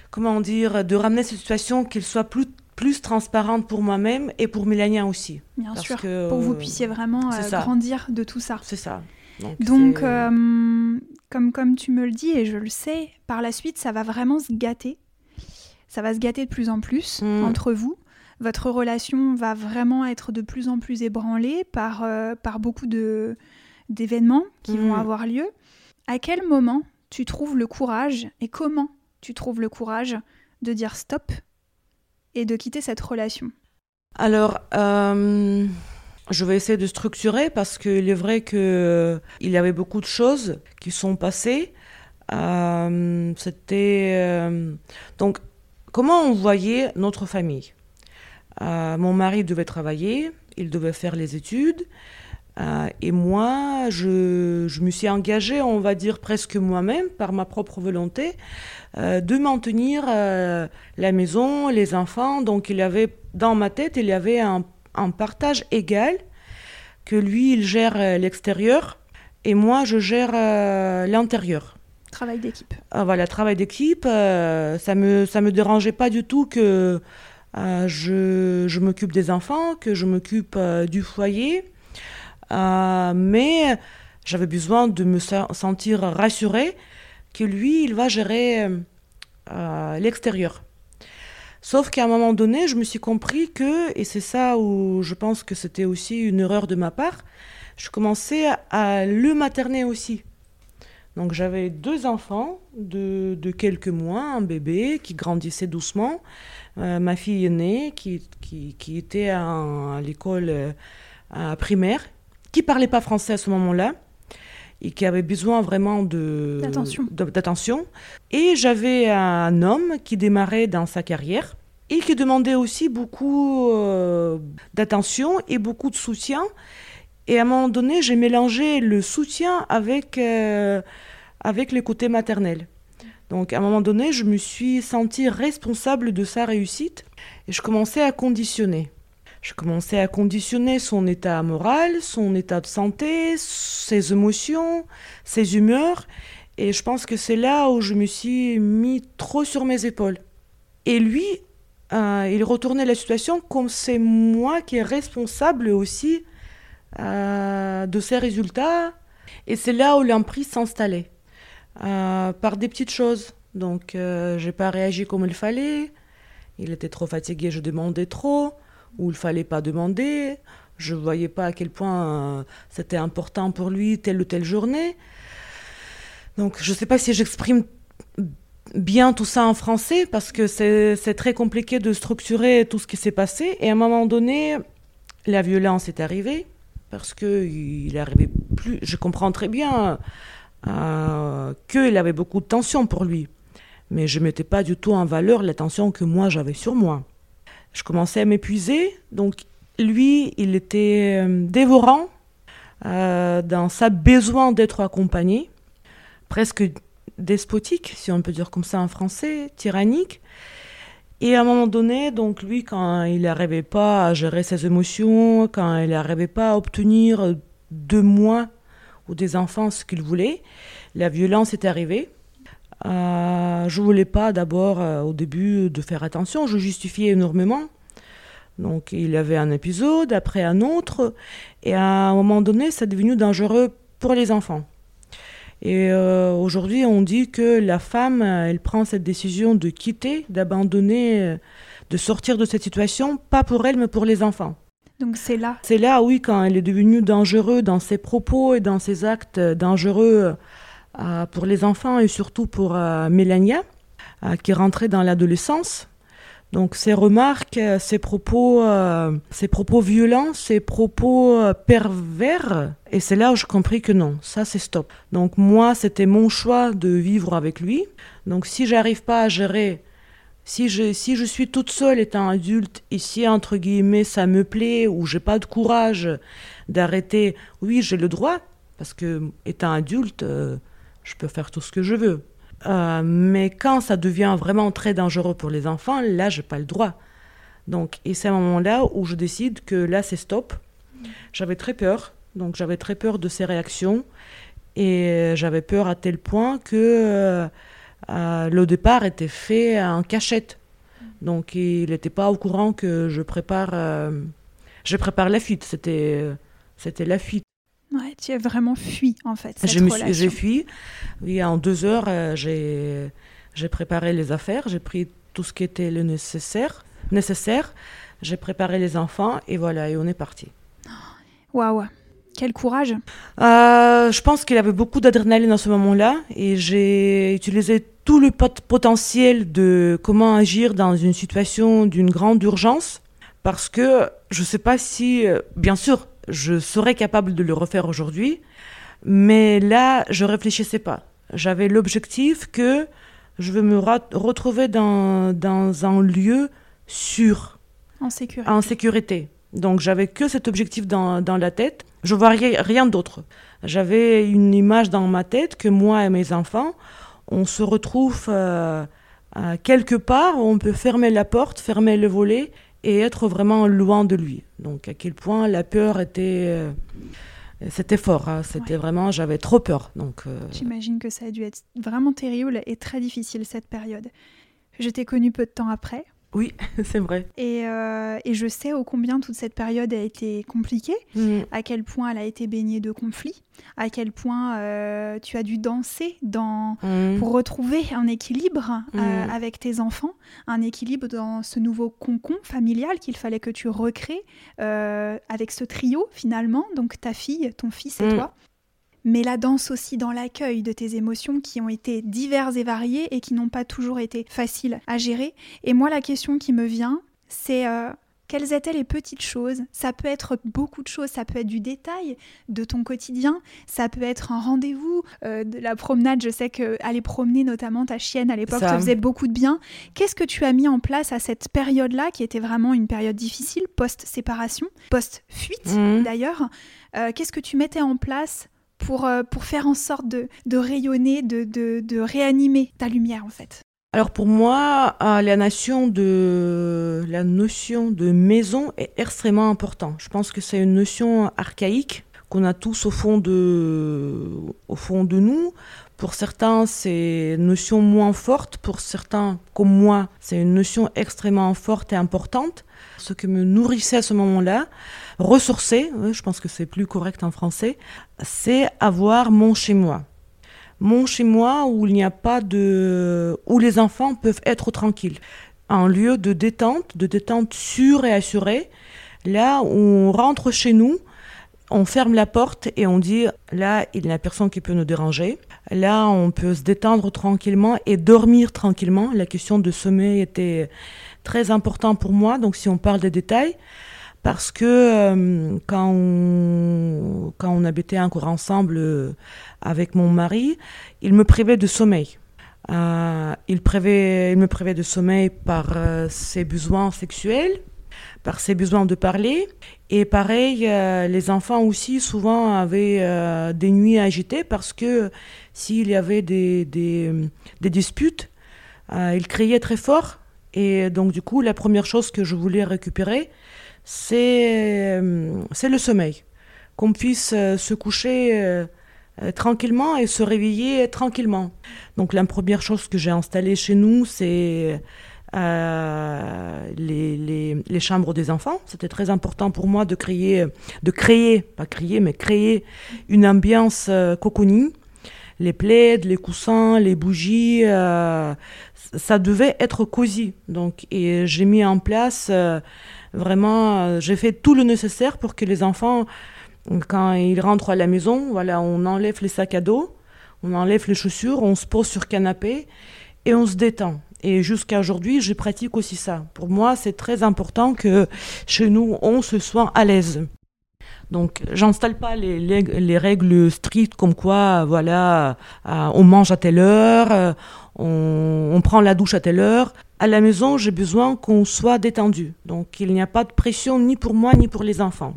comment dire, de ramener cette situation qu'elle soit plus plus transparente pour moi-même et pour Mélania aussi. Bien sûr, que, pour que vous puissiez vraiment grandir de tout ça. C'est ça. Donc, comme, comme tu me le dis, et je le sais, par la suite, ça va vraiment se gâter. Ça va se gâter de plus en plus mm. entre vous. Votre relation va vraiment être de plus en plus ébranlée par, euh, par beaucoup d'événements qui vont mm. avoir lieu. À quel moment tu trouves le courage et comment tu trouves le courage de dire stop et de quitter cette relation? Alors, euh, je vais essayer de structurer parce qu'il est vrai qu'il euh, y avait beaucoup de choses qui sont passées. Euh, c'était donc comment on voyait notre famille? mon mari devait travailler, il devait faire les études, et moi, je, je, me suis engagée, on va dire presque moi-même, par ma propre volonté, de maintenir la maison, les enfants. Donc il y avait dans ma tête, il y avait un partage égal, que lui, il gère euh, l'extérieur et moi, je gère euh, l'intérieur. Travail d'équipe. Ah, voilà, travail d'équipe. Euh, ça me ça me dérangeait pas du tout que je, je m'occupe des enfants, que je m'occupe du foyer, mais j'avais besoin de me sentir rassurée que lui, il va gérer l'extérieur. Sauf qu'à un moment donné, je me suis compris que, et c'est ça où je pense que c'était aussi une erreur de ma part, je commençais à le materner aussi. Donc j'avais deux enfants de, quelques mois, un bébé qui grandissait doucement, euh, ma fille aînée qui, qui, était à, l'école euh, primaire, qui parlait pas français à ce moment-là et qui avait besoin vraiment de d'attention. Et j'avais un homme qui démarrait dans sa carrière et qui demandait aussi beaucoup euh, d'attention et beaucoup de soutien. Et à un moment donné, j'ai mélangé le soutien avec, euh, avec les côtés maternels. Donc à un moment donné, je me suis sentie responsable de sa réussite et je commençais à conditionner. Je commençais à conditionner son état moral, son état de santé, ses émotions, ses humeurs. Et je pense que c'est là où je me suis mis trop sur mes épaules. Et lui, euh, il retournait la situation comme c'est moi qui est responsable aussi euh, de ces résultats. Et c'est là où l'emprise s'installait, euh, par des petites choses. Donc, j'ai pas réagi comme il fallait. Il était trop fatigué, je demandais trop où il fallait pas demander. Je voyais pas à quel point euh, c'était important pour lui telle ou telle journée. Donc je sais pas si j'exprime bien tout ça en français parce que c'est très compliqué de structurer tout ce qui s'est passé. Et à un moment donné, la violence est arrivée parce que il plus. Je comprends très bien euh, qu'il avait beaucoup de tension pour lui, mais je mettais pas du tout en valeur la tension que moi j'avais sur moi je commençais à m'épuiser. Donc lui, il était euh, dévorant euh, dans sa besoin d'être accompagné, presque despotique, si on peut dire comme ça en français, tyrannique. Et à un moment donné, donc lui, quand il n'arrivait pas à gérer ses émotions, quand il n'arrivait pas à obtenir de moi ou des enfants ce qu'il voulait, la violence est arrivée. Euh, je voulais pas d'abord euh, au début de faire attention, je justifiais énormément. Donc il y avait un épisode, après un autre, et à un moment donné, c'est devenu dangereux pour les enfants. Et euh, aujourd'hui, on dit que la femme, elle prend cette décision de quitter, d'abandonner, euh, de sortir de cette situation, pas pour elle, mais pour les enfants. Donc c'est là. C'est là, oui, quand elle est devenue dangereuse dans ses propos et dans ses actes dangereux pour les enfants et surtout pour euh, Mélania, euh, qui rentrait dans l'adolescence. Donc ces remarques, ces propos, ces propos violents, ces propos pervers, et c'est là où j'ai compris que non, ça c'est stop. Donc moi, c'était mon choix de vivre avec lui. Donc si j'arrive pas à gérer, si je, si je suis toute seule étant adulte, si entre guillemets ça me plaît ou j'ai pas de courage d'arrêter, oui j'ai le droit, parce que étant adulte, je peux faire tout ce que je veux. Euh, mais quand ça devient vraiment très dangereux pour les enfants, là, j'ai pas le droit. Donc, et c'est un moment-là où je décide que là, c'est stop. J'avais très peur. Donc, j'avais très peur de ces réactions. Et j'avais peur à tel point que le départ était fait en cachette. Donc il n'était pas au courant que je prépare, je prépare la fuite. C'était, c'était la fuite. Ouais, tu as vraiment fui en fait. J'ai fui. Oui, en deux heures, j'ai, j'ai préparé les affaires, j'ai pris tout ce qui était le nécessaire. nécessaire. J'ai préparé les enfants et voilà, et on est parti. Waouh, quel courage euh, Je pense qu'il avait beaucoup d'adrénaline dans ce moment-là et j'ai utilisé tout le potentiel de comment agir dans une situation d'une grande urgence parce que je ne sais pas si, euh, bien sûr, je serais capable de le refaire aujourd'hui, mais là, je réfléchissais pas. J'avais l'objectif que je veux me retrouver dans, dans un lieu sûr. En sécurité. En sécurité. Donc j'avais que cet objectif dans, dans la tête. Je voyais rien d'autre. J'avais une image dans ma tête que moi et mes enfants, on se retrouve euh, quelque part où on peut fermer la porte, fermer le volet et être vraiment loin de lui. Donc à quel point la peur était... Euh, c'était fort, hein. c'était vraiment, j'avais trop peur. Donc, euh, J'imagine que ça a dû être vraiment terrible et très difficile cette période. Je t'ai connu peu de temps après. Oui, *laughs* c'est vrai. Euh, et, je sais ô combien toute cette période a été compliquée, mm. à quel point elle a été baignée de conflits, à quel point euh, tu as dû danser dans, mm. pour retrouver un équilibre euh, mm. avec tes enfants, un équilibre dans ce nouveau concon familial qu'il fallait que tu recrées avec ce trio finalement, donc ta fille, ton fils et toi mais la danse aussi dans l'accueil de tes émotions qui ont été diverses et variées et qui n'ont pas toujours été faciles à gérer. Et moi, la question qui me vient, c'est euh, quelles étaient les petites choses? Ça peut être beaucoup de choses, ça peut être du détail de ton quotidien, ça peut être un rendez-vous, euh, de la promenade. Je sais qu'aller promener notamment ta chienne à l'époque te faisait beaucoup de bien. Qu'est-ce que tu as mis en place à cette période-là, qui était vraiment une période difficile, post-séparation, post-fuite mmh. d'ailleurs? Euh, Qu'est-ce que tu mettais en place pour, euh, pour faire en sorte de, de rayonner, de, de, de, réanimer ta lumière en fait alors pour moi, euh, la, notion de, la notion de maison est extrêmement importante. Je pense que c'est une notion archaïque qu'on a tous au fond de, au fond de nous. Pour certains, c'est une notion moins forte. Pour certains, comme moi, c'est une notion extrêmement forte et importante. Ce qui me nourrissait à ce moment-là, ressourcer, je pense que c'est plus correct en français, c'est avoir mon chez moi. Mon chez moi où il n'y a pas de. où les enfants peuvent être tranquilles. Un lieu de détente, de détente sûre et assurée. Là où on rentre chez nous, on ferme la porte et on dit là, il n'y a personne qui peut nous déranger. Là, on peut se détendre tranquillement et dormir tranquillement. La question de sommeil était très importante pour moi. Donc, si on parle des détails, parce que euh, quand, on, quand on habitait encore ensemble euh, avec mon mari, il me privait de sommeil. Euh, il, il, me privait de sommeil par ses besoins sexuels, par ses besoins de parler. Et pareil, les enfants aussi souvent avaient des nuits agitées parce que s'il y avait des, des, des disputes, ils criaient très fort. Et donc du coup, la première chose que je voulais récupérer, euh, c'est le sommeil. Qu'on puisse euh, se coucher euh, tranquillement et se réveiller tranquillement. Donc la première chose que j'ai installée chez nous, c'est les, chambres des enfants. C'était très important pour moi de créer, de créer, pas créer, mais créer une ambiance cocooning. Les plaids, les coussins, les bougies, ça devait être cosy. Donc, et j'ai mis en place Vraiment, euh, j'ai fait tout le nécessaire pour que les enfants, quand ils rentrent à la maison, voilà, on enlève les sacs à dos, on enlève les chaussures, on se pose sur canapé et on se détend. Et jusqu'à aujourd'hui, je pratique aussi ça. Pour moi, c'est très important que chez nous, on se soit à l'aise. Donc, j'installe pas les, les, règles strictes comme quoi, voilà, euh, on mange à telle heure, euh, on, prend la douche à telle heure à la maison, j'ai besoin qu'on soit détendu. Donc il n'y a pas de pression ni pour moi ni pour les enfants.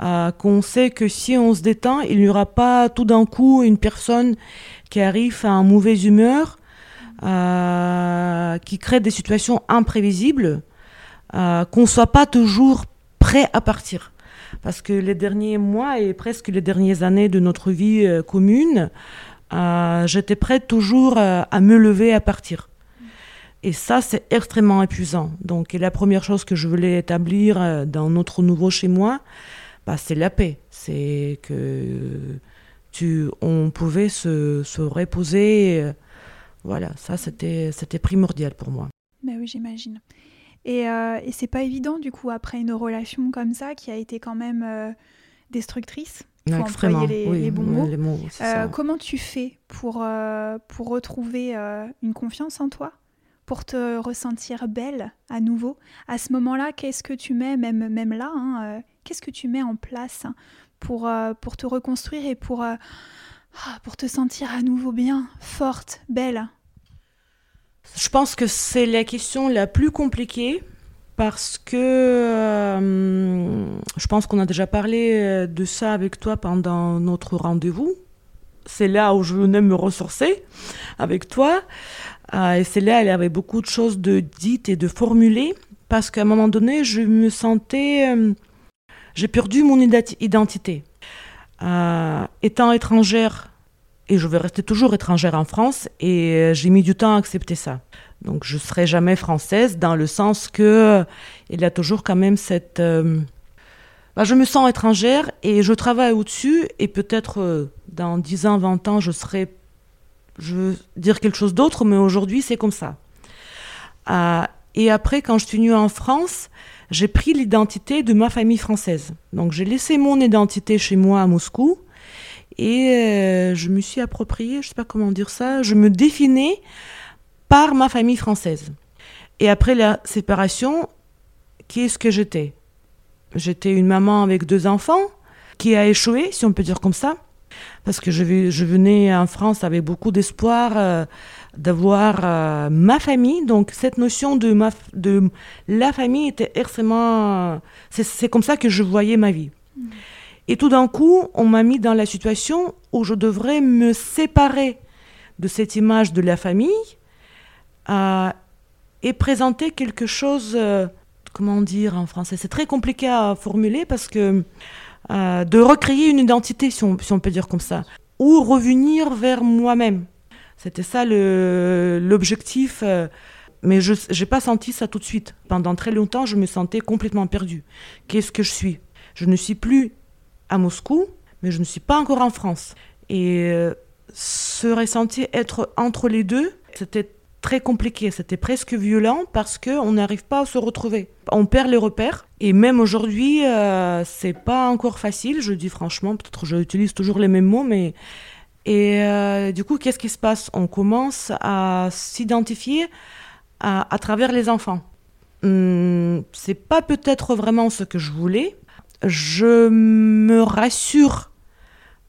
Euh, qu'on sait que si on se détend, il n'y aura pas tout d'un coup une personne qui arrive à une mauvaise humeur, qui crée des situations imprévisibles, qu'on ne soit pas toujours prêt à partir. Parce que les derniers mois et presque les dernières années de notre vie euh, commune, euh, j'étais prête toujours à me lever, à partir. Et ça, c'est extrêmement épuisant. Donc, la première chose que je voulais établir dans notre nouveau chez moi, bah, c'est la paix. C'est que tu, on pouvait se, se reposer. Voilà, ça, c'était, c'était primordial pour moi. Ben oui, j'imagine. Et, euh, et c'est pas évident, du coup, après une relation comme ça, qui a été quand même euh, destructrice, pour Extrêmement, employer les, oui, les bons mots. les. Euh, comment tu fais pour, pour retrouver une confiance en toi? Pour te ressentir belle à nouveau? À ce moment-là, qu'est-ce que tu mets, même, même là, hein, qu'est-ce que tu mets en place pour, pour te reconstruire et pour, ah, pour te sentir à nouveau bien, forte, belle? Je pense que c'est la question la plus compliquée parce que euh, je pense qu'on a déjà parlé euh, de ça avec toi pendant notre rendez-vous. C'est là où je venais me ressourcer avec toi. Euh, et c'est là où il y avait beaucoup de choses de dites et de formulées parce qu'à un moment donné, je me sentais... j'ai perdu mon identi- identité. Étant étrangère, et je vais rester toujours étrangère en France, et euh, j'ai mis du temps à accepter ça. Donc je serai jamais française dans le sens que euh, il y a toujours quand même cette... euh, bah, je me sens étrangère et je travaille au-dessus et peut-être dans 10 ans, 20 ans, je serai... Je veux dire quelque chose d'autre, mais aujourd'hui c'est comme ça. Et après, quand je suis venue en France, j'ai pris l'identité de ma famille française. Donc j'ai laissé mon identité chez moi à Moscou et euh, je me suis appropriée, je sais pas comment dire ça, je me définis par ma famille française. Et après la séparation, qui est-ce que j'étais? J'étais une maman avec deux enfants qui a échoué, si on peut dire comme ça, parce que je, je venais en France avec beaucoup d'espoir euh, d'avoir euh, ma famille. Donc cette notion de, ma, la famille était extrêmement... C'est c'est comme ça que je voyais ma vie. Et tout d'un coup, on m'a mis dans la situation où je devrais me séparer de cette image de la famille euh, et présenter quelque chose, euh, comment dire en français, c'est très compliqué à formuler parce que euh, de recréer une identité, si on, si on peut dire comme ça, ou revenir vers moi-même. C'était ça l'objectif. mais je n'ai pas senti ça tout de suite. Pendant très longtemps, je me sentais complètement perdue. Qu'est-ce que je suis? Je ne suis plus à Moscou, mais je ne suis pas encore en France. Et euh, se ressentir être entre les deux, c'était très compliqué, c'était presque violent parce qu'on n'arrive pas à se retrouver. On perd les repères et même aujourd'hui, euh, c'est pas encore facile, je dis franchement, peut-être j'utilise toujours les mêmes mots, mais. Et euh, du coup, qu'est-ce qui se passe? On commence à s'identifier à, travers les enfants. Hum, c'est pas peut-être vraiment ce que je voulais. Je me rassure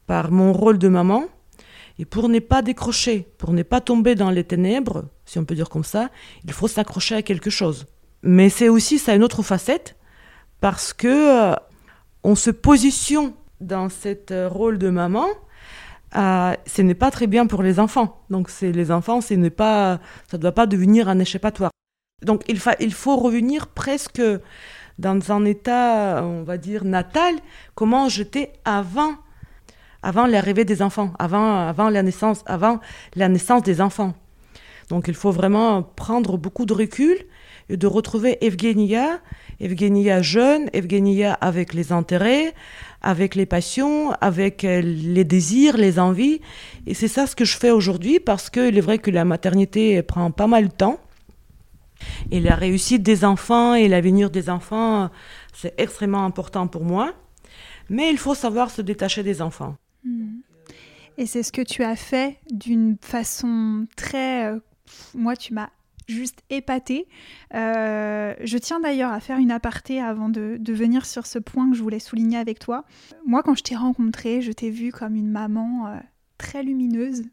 par mon rôle de maman. Et pour ne pas décrocher, pour ne pas tomber dans les ténèbres, si on peut dire comme ça, il faut s'accrocher à quelque chose. Mais c'est aussi ça une autre facette parce que euh, on se positionne dans cet euh, rôle de maman. euh, ce n'est pas très bien pour les enfants. Donc c'est les enfants, ce n'est pas, ça ne doit pas devenir un échappatoire. Donc il, fa- il faut revenir presque dans un état, on va dire, natal, comment j'étais avant, avant l'arrivée des enfants, avant, avant, la naissance, avant la naissance des enfants. Donc il faut vraiment prendre beaucoup de recul et de retrouver Evgenia, Evgenia jeune, Evgenia avec les intérêts, avec les passions, avec euh, les désirs, les envies. Et c'est ça ce que je fais aujourd'hui parce qu'il est vrai que la maternité prend pas mal de temps. Et la réussite des enfants et l'avenir des enfants, c'est extrêmement important pour moi. Mais il faut savoir se détacher des enfants. Et c'est ce que tu as fait d'une façon très... euh, moi, tu m'as juste épatée. Euh, je tiens d'ailleurs à faire une aparté avant de, de venir sur ce point que je voulais souligner avec toi. Moi, quand je t'ai rencontrée, je t'ai vue comme une maman euh, très lumineuse.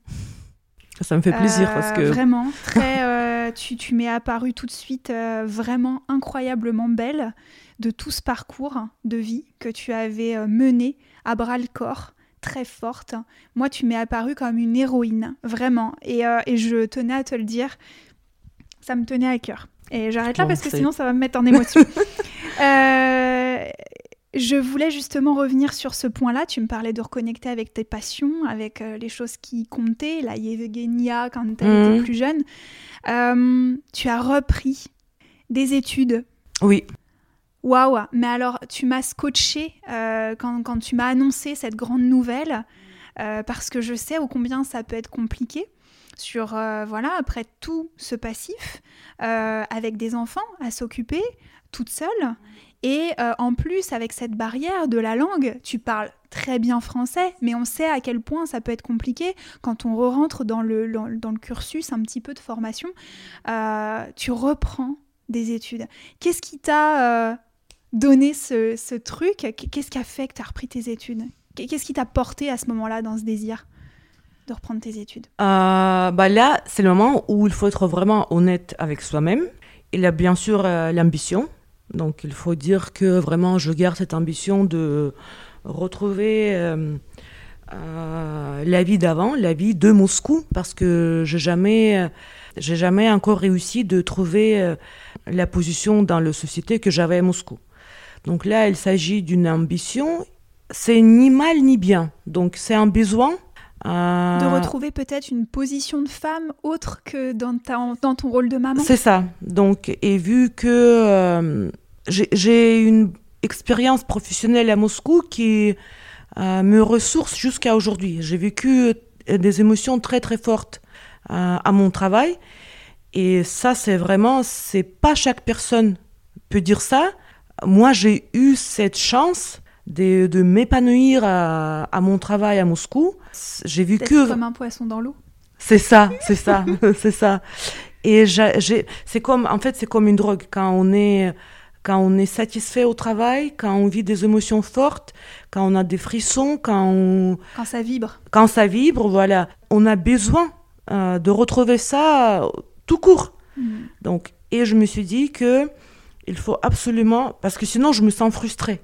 Ça me fait plaisir Euh, parce que Vraiment, *laughs* très... euh, tu tu m'es apparue tout de suite euh, vraiment incroyablement belle de tout ce parcours de vie que tu avais euh, mené à bras le corps très forte. Moi, tu m'es apparue comme une héroïne, vraiment. Et, euh, et je tenais à te le dire, ça me tenait à cœur. Et j'arrête là parce que sinon ça va me mettre en émotion. *laughs* Euh, Je voulais justement revenir sur ce point-là. Tu me parlais de reconnecter avec tes passions, avec euh, les choses qui comptaient, la Yevgenia quand tu étais mhm. plus jeune. Euh, tu as repris des études. Oui. Waouh Mais alors, tu m'as scotché euh, quand, quand, tu m'as annoncé cette grande nouvelle, parce que je sais ô combien ça peut être compliqué sur, voilà, après tout ce passif, avec des enfants à s'occuper, toute seule. Et euh, en plus, avec cette barrière de la langue, tu parles très bien français, mais on sait à quel point ça peut être compliqué quand on re-rentre dans le, dans le cursus un petit peu de formation. Euh, tu reprends des études. Qu'est-ce qui t'a euh, donné ce, ce truc? Qu'est-ce qui a fait que tu as repris tes études? Qu'est-ce qui t'a porté à ce moment-là dans ce désir de reprendre tes études? Bah Là, c'est le moment où il faut être vraiment honnête avec soi-même. Il y a bien sûr l'ambition, donc il faut dire que vraiment je garde cette ambition de retrouver euh, euh, la vie d'avant, la vie de Moscou, parce que j'ai jamais, j'ai jamais encore réussi de trouver euh, la position dans la société que j'avais à Moscou. Donc là, il s'agit d'une ambition. C'est ni mal ni bien. Donc c'est un besoin de retrouver peut-être une position de femme autre que dans, dans ton rôle de maman C'est ça. Donc, et vu que euh, j'ai une expérience professionnelle à Moscou qui euh, me ressource jusqu'à aujourd'hui. J'ai vécu euh, des émotions très très fortes à mon travail. Et ça, c'est vraiment, c'est pas chaque personne peut dire ça. Moi, j'ai eu cette chance de, de m'épanouir à, à, mon travail à Moscou. J'ai vu que comme un poisson dans l'eau. C'est ça, *laughs* c'est ça, *laughs* c'est ça. Et c'est comme, en fait, c'est comme une drogue quand on est quand on est satisfait au travail, quand on vit des émotions fortes, quand on a des frissons, quand on... Quand ça vibre. Quand ça vibre, voilà. On a besoin euh, de retrouver ça tout court. Mm. Donc, et je me suis dit que il faut absolument... Parce que sinon, je me sens frustrée.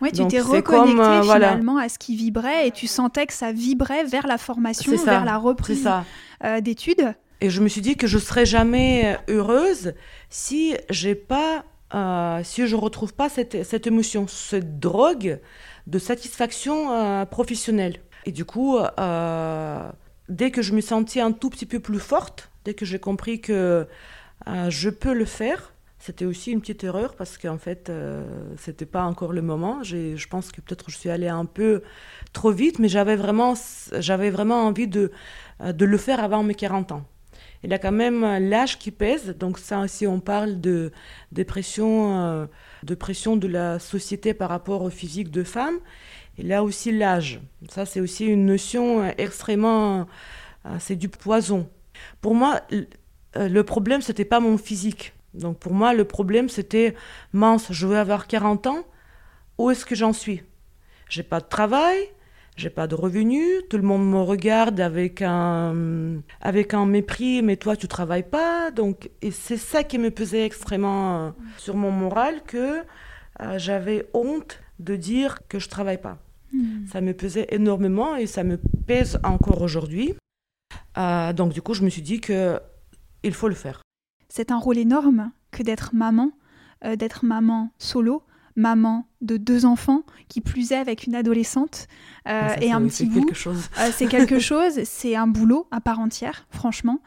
Oui, tu t'es reconnecté euh, finalement à ce qui vibrait et tu sentais que ça vibrait vers la formation, vers la reprise euh, d'études. Et je me suis dit que je serais jamais heureuse si j'ai pas, euh, si je retrouve pas cette, cette, émotion, cette drogue de satisfaction professionnelle. Et du coup, dès que je me sentis un tout petit peu plus forte, dès que j'ai compris que je peux le faire, c'était aussi une petite erreur parce qu'en fait, euh, c'était pas encore le moment. Je pense que peut-être je suis allée un peu trop vite, mais j'avais vraiment, vraiment envie de, euh, de le faire avant mes 40 ans. Il y a quand même l'âge qui pèse, donc ça, si on parle de, pression, euh, de pression de la société par rapport au physique de femme, il a aussi l'âge. Ça, c'est aussi une notion extrêmement, c'est du poison. Pour moi, le problème, c'était pas mon physique donc pour moi, le problème, c'était, mince, je veux avoir 40 ans, où est-ce que j'en suis? J'ai pas de travail, j'ai pas de revenus, tout le monde me regarde avec un, avec un mépris, mais toi, tu travailles pas. Donc, et c'est ça qui me pesait extrêmement euh, sur mon moral, que euh, j'avais honte de dire que je travaille pas. Hmm. Ça me pesait énormément et ça me pèse encore aujourd'hui. Euh, donc du coup, je me suis dit que il faut le faire. C'est un rôle énorme que d'être maman, euh, d'être maman solo, maman de deux enfants, qui plus est avec une adolescente euh, et un petit bout. Euh, c'est quelque *laughs* chose, c'est un boulot à part entière, franchement.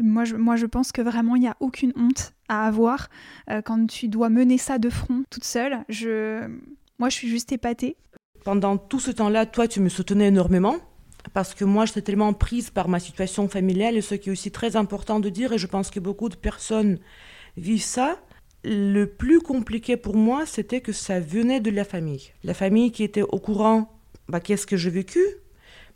moi, je, moi, je pense que vraiment, il n'y a aucune honte à avoir quand tu dois mener ça de front toute seule. Je... Moi, je suis juste épatée. Pendant tout ce temps-là, toi, tu me soutenais énormément parce que moi, j'étais tellement prise par ma situation familiale, et ce qui est aussi très important de dire, et je pense que beaucoup de personnes vivent ça, le plus compliqué pour moi, c'était que ça venait de la famille. La famille qui était au courant, bah, qu'est-ce que j'ai vécu,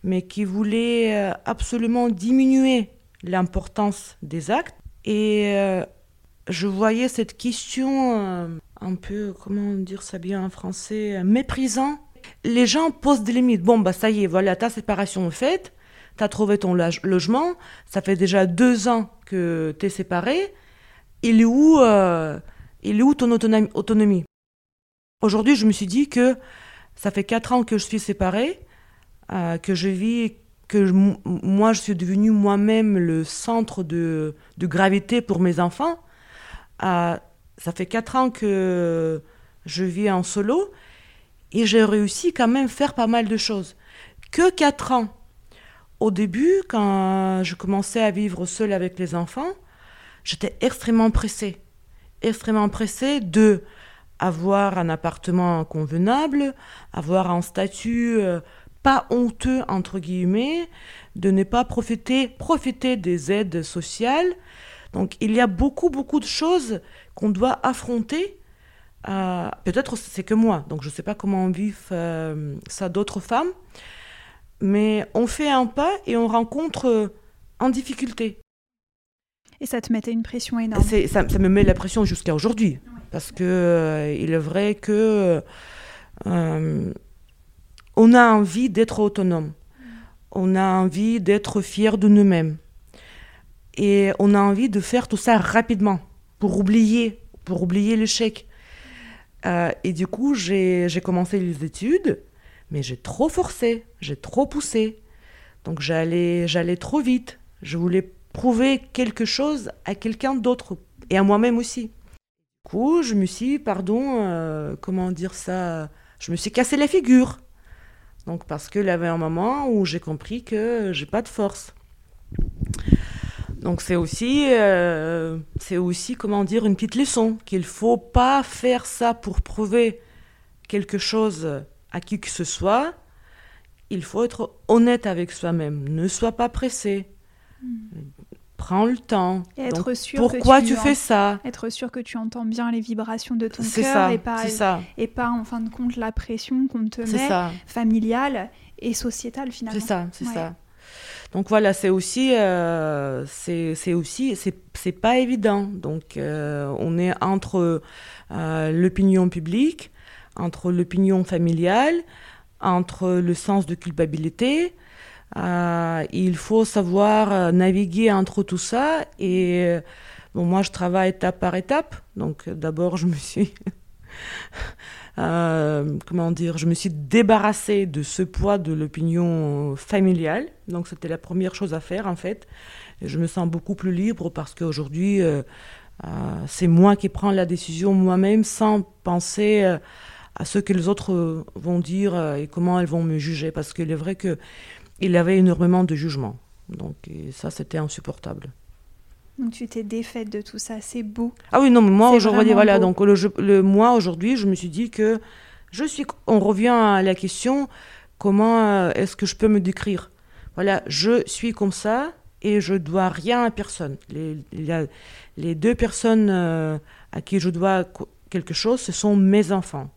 mais qui voulait euh, absolument diminuer l'importance des actes. Et euh, je voyais cette question euh, un peu, comment dire ça bien en français, méprisant les gens posent des limites. Bon, bah ça y est, voilà, ta séparation est faite, tu as trouvé ton logement, ça fait déjà deux ans que tu es séparé. Il est où, euh, il est où ton autonomie? Aujourd'hui, je me suis dit que ça fait quatre ans que je suis séparée, euh, que je vis, que moi, je suis devenue moi-même le centre de, gravité pour mes enfants. Euh, ça fait quatre ans que je vis en solo Et j'ai réussi quand même faire pas mal de choses. Que quatre ans. Au début, quand je commençais à vivre seule avec les enfants, j'étais extrêmement pressée. Extrêmement pressée de avoir un appartement convenable, avoir un statut euh, pas honteux, entre guillemets, de ne pas profiter des aides sociales. Donc il y a beaucoup, beaucoup de choses qu'on doit affronter. Euh, peut-être c'est que moi, donc je ne sais pas comment vivent euh, ça d'autres femmes, mais on fait un pas et on rencontre euh, en difficulté. Et ça te mettait une pression énorme. Ça, ça, me met la pression jusqu'à aujourd'hui, parce que il est vrai que on a envie d'être autonome. On a envie d'être fier de nous-mêmes. Et on a envie de faire tout ça rapidement pour oublier, pour oublier l'échec. Euh, et du coup, j'ai commencé les études, mais j'ai trop forcé, j'ai trop poussé. Donc j'allais trop vite. Je voulais prouver quelque chose à quelqu'un d'autre et à moi-même aussi. Du coup, je me suis, pardon, euh, comment dire ça, je me suis cassé la figure. Donc parce qu'il y avait un moment où j'ai compris que j'ai pas de force. Donc c'est aussi, euh, c'est aussi comment dire une petite leçon qu'il faut pas faire ça pour prouver quelque chose à qui que ce soit. Il faut être honnête avec soi-même. Ne sois pas pressé. Prends le temps. Et être sûr pourquoi tu, fais ça? Être sûr que tu entends bien les vibrations de ton cœur et pas ça. et pas en fin de compte la pression qu'on te met familiale et sociétale finalement. C'est ça, c'est ça. Donc voilà, c'est aussi, euh, c'est aussi, c'est pas évident. Donc euh, on est entre euh, l'opinion publique, entre l'opinion familiale, entre le sens de culpabilité, euh, il faut savoir euh, naviguer entre tout ça. Et euh, bon, moi, je travaille étape par étape. Donc, d'abord, je me suis. Comment dire Je me suis débarrassée de ce poids de l'opinion familiale. Donc, c'était la première chose à faire, en fait. Et je me sens beaucoup plus libre parce qu'aujourd'hui, c'est moi qui prends la décision moi-même sans penser à ce que les autres vont dire et comment elles vont me juger. Parce qu'il est vrai que il avait énormément de jugements. Donc ça, c'était insupportable. Donc tu t'es défaite de tout ça, c'est beau. Ah oui, non, mais moi aujourd'hui, voilà, donc le, le moi aujourd'hui, je me suis dit que je suis. On revient à la question comment euh, est-ce que je peux me décrire? Voilà, je suis comme ça et je dois rien à personne. Les, les deux personnes euh, à qui je dois quelque chose, ce sont mes enfants.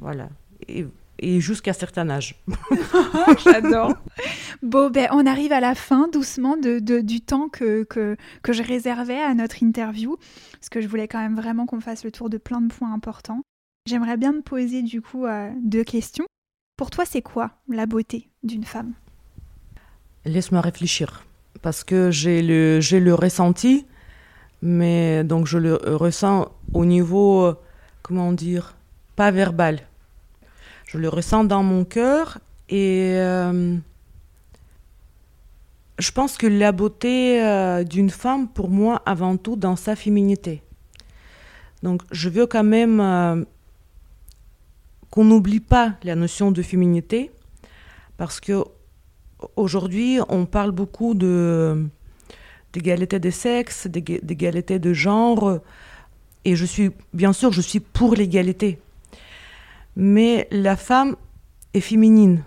Voilà. Et et jusqu'à un certain âge. *laughs* J'adore. Bon, ben, on arrive à la fin doucement de, du temps que, que, que, je réservais à notre interview, parce que je voulais quand même vraiment qu'on fasse le tour de plein de points importants. J'aimerais bien me poser du coup euh, deux questions. Pour toi, c'est quoi la beauté d'une femme? Laisse-moi réfléchir, parce que j'ai le, j'ai le ressenti, mais donc je le ressens au niveau, comment dire, pas verbal je le ressens dans mon cœur et euh, je pense que la beauté euh, d'une femme, pour moi, avant tout, dans sa féminité. Donc, je veux quand même euh, qu'on n'oublie pas la notion de féminité, parce que aujourd'hui, on parle beaucoup de d'égalité des sexes, d'égalité de genre, et je suis, bien sûr, je suis pour l'égalité mais la femme est féminine.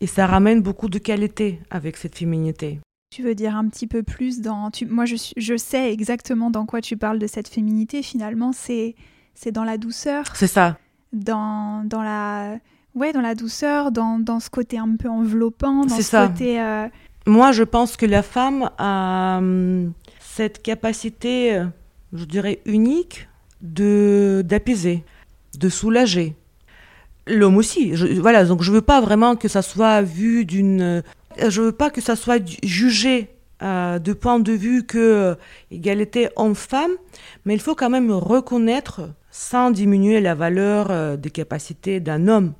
Et ça ramène beaucoup de qualité avec cette féminité. Tu veux dire un petit peu plus dans... Moi, je, je sais exactement dans quoi tu parles de cette féminité. Finalement, c'est dans la douceur. C'est ça. Dans, dans la... Ouais, dans la douceur, dans, dans ce côté un peu enveloppant, dans ce ça. côté... Euh, Moi, je pense que la femme a hum, cette capacité, je dirais, unique de d'apaiser, de soulager l'homme aussi. voilà, donc je veux pas vraiment que ça soit vu d'une. Euh, je veux pas que ça soit jugé euh, de point de vue que euh, égalité homme-femme, mais il faut quand même reconnaître, sans diminuer la valeur des capacités d'un homme,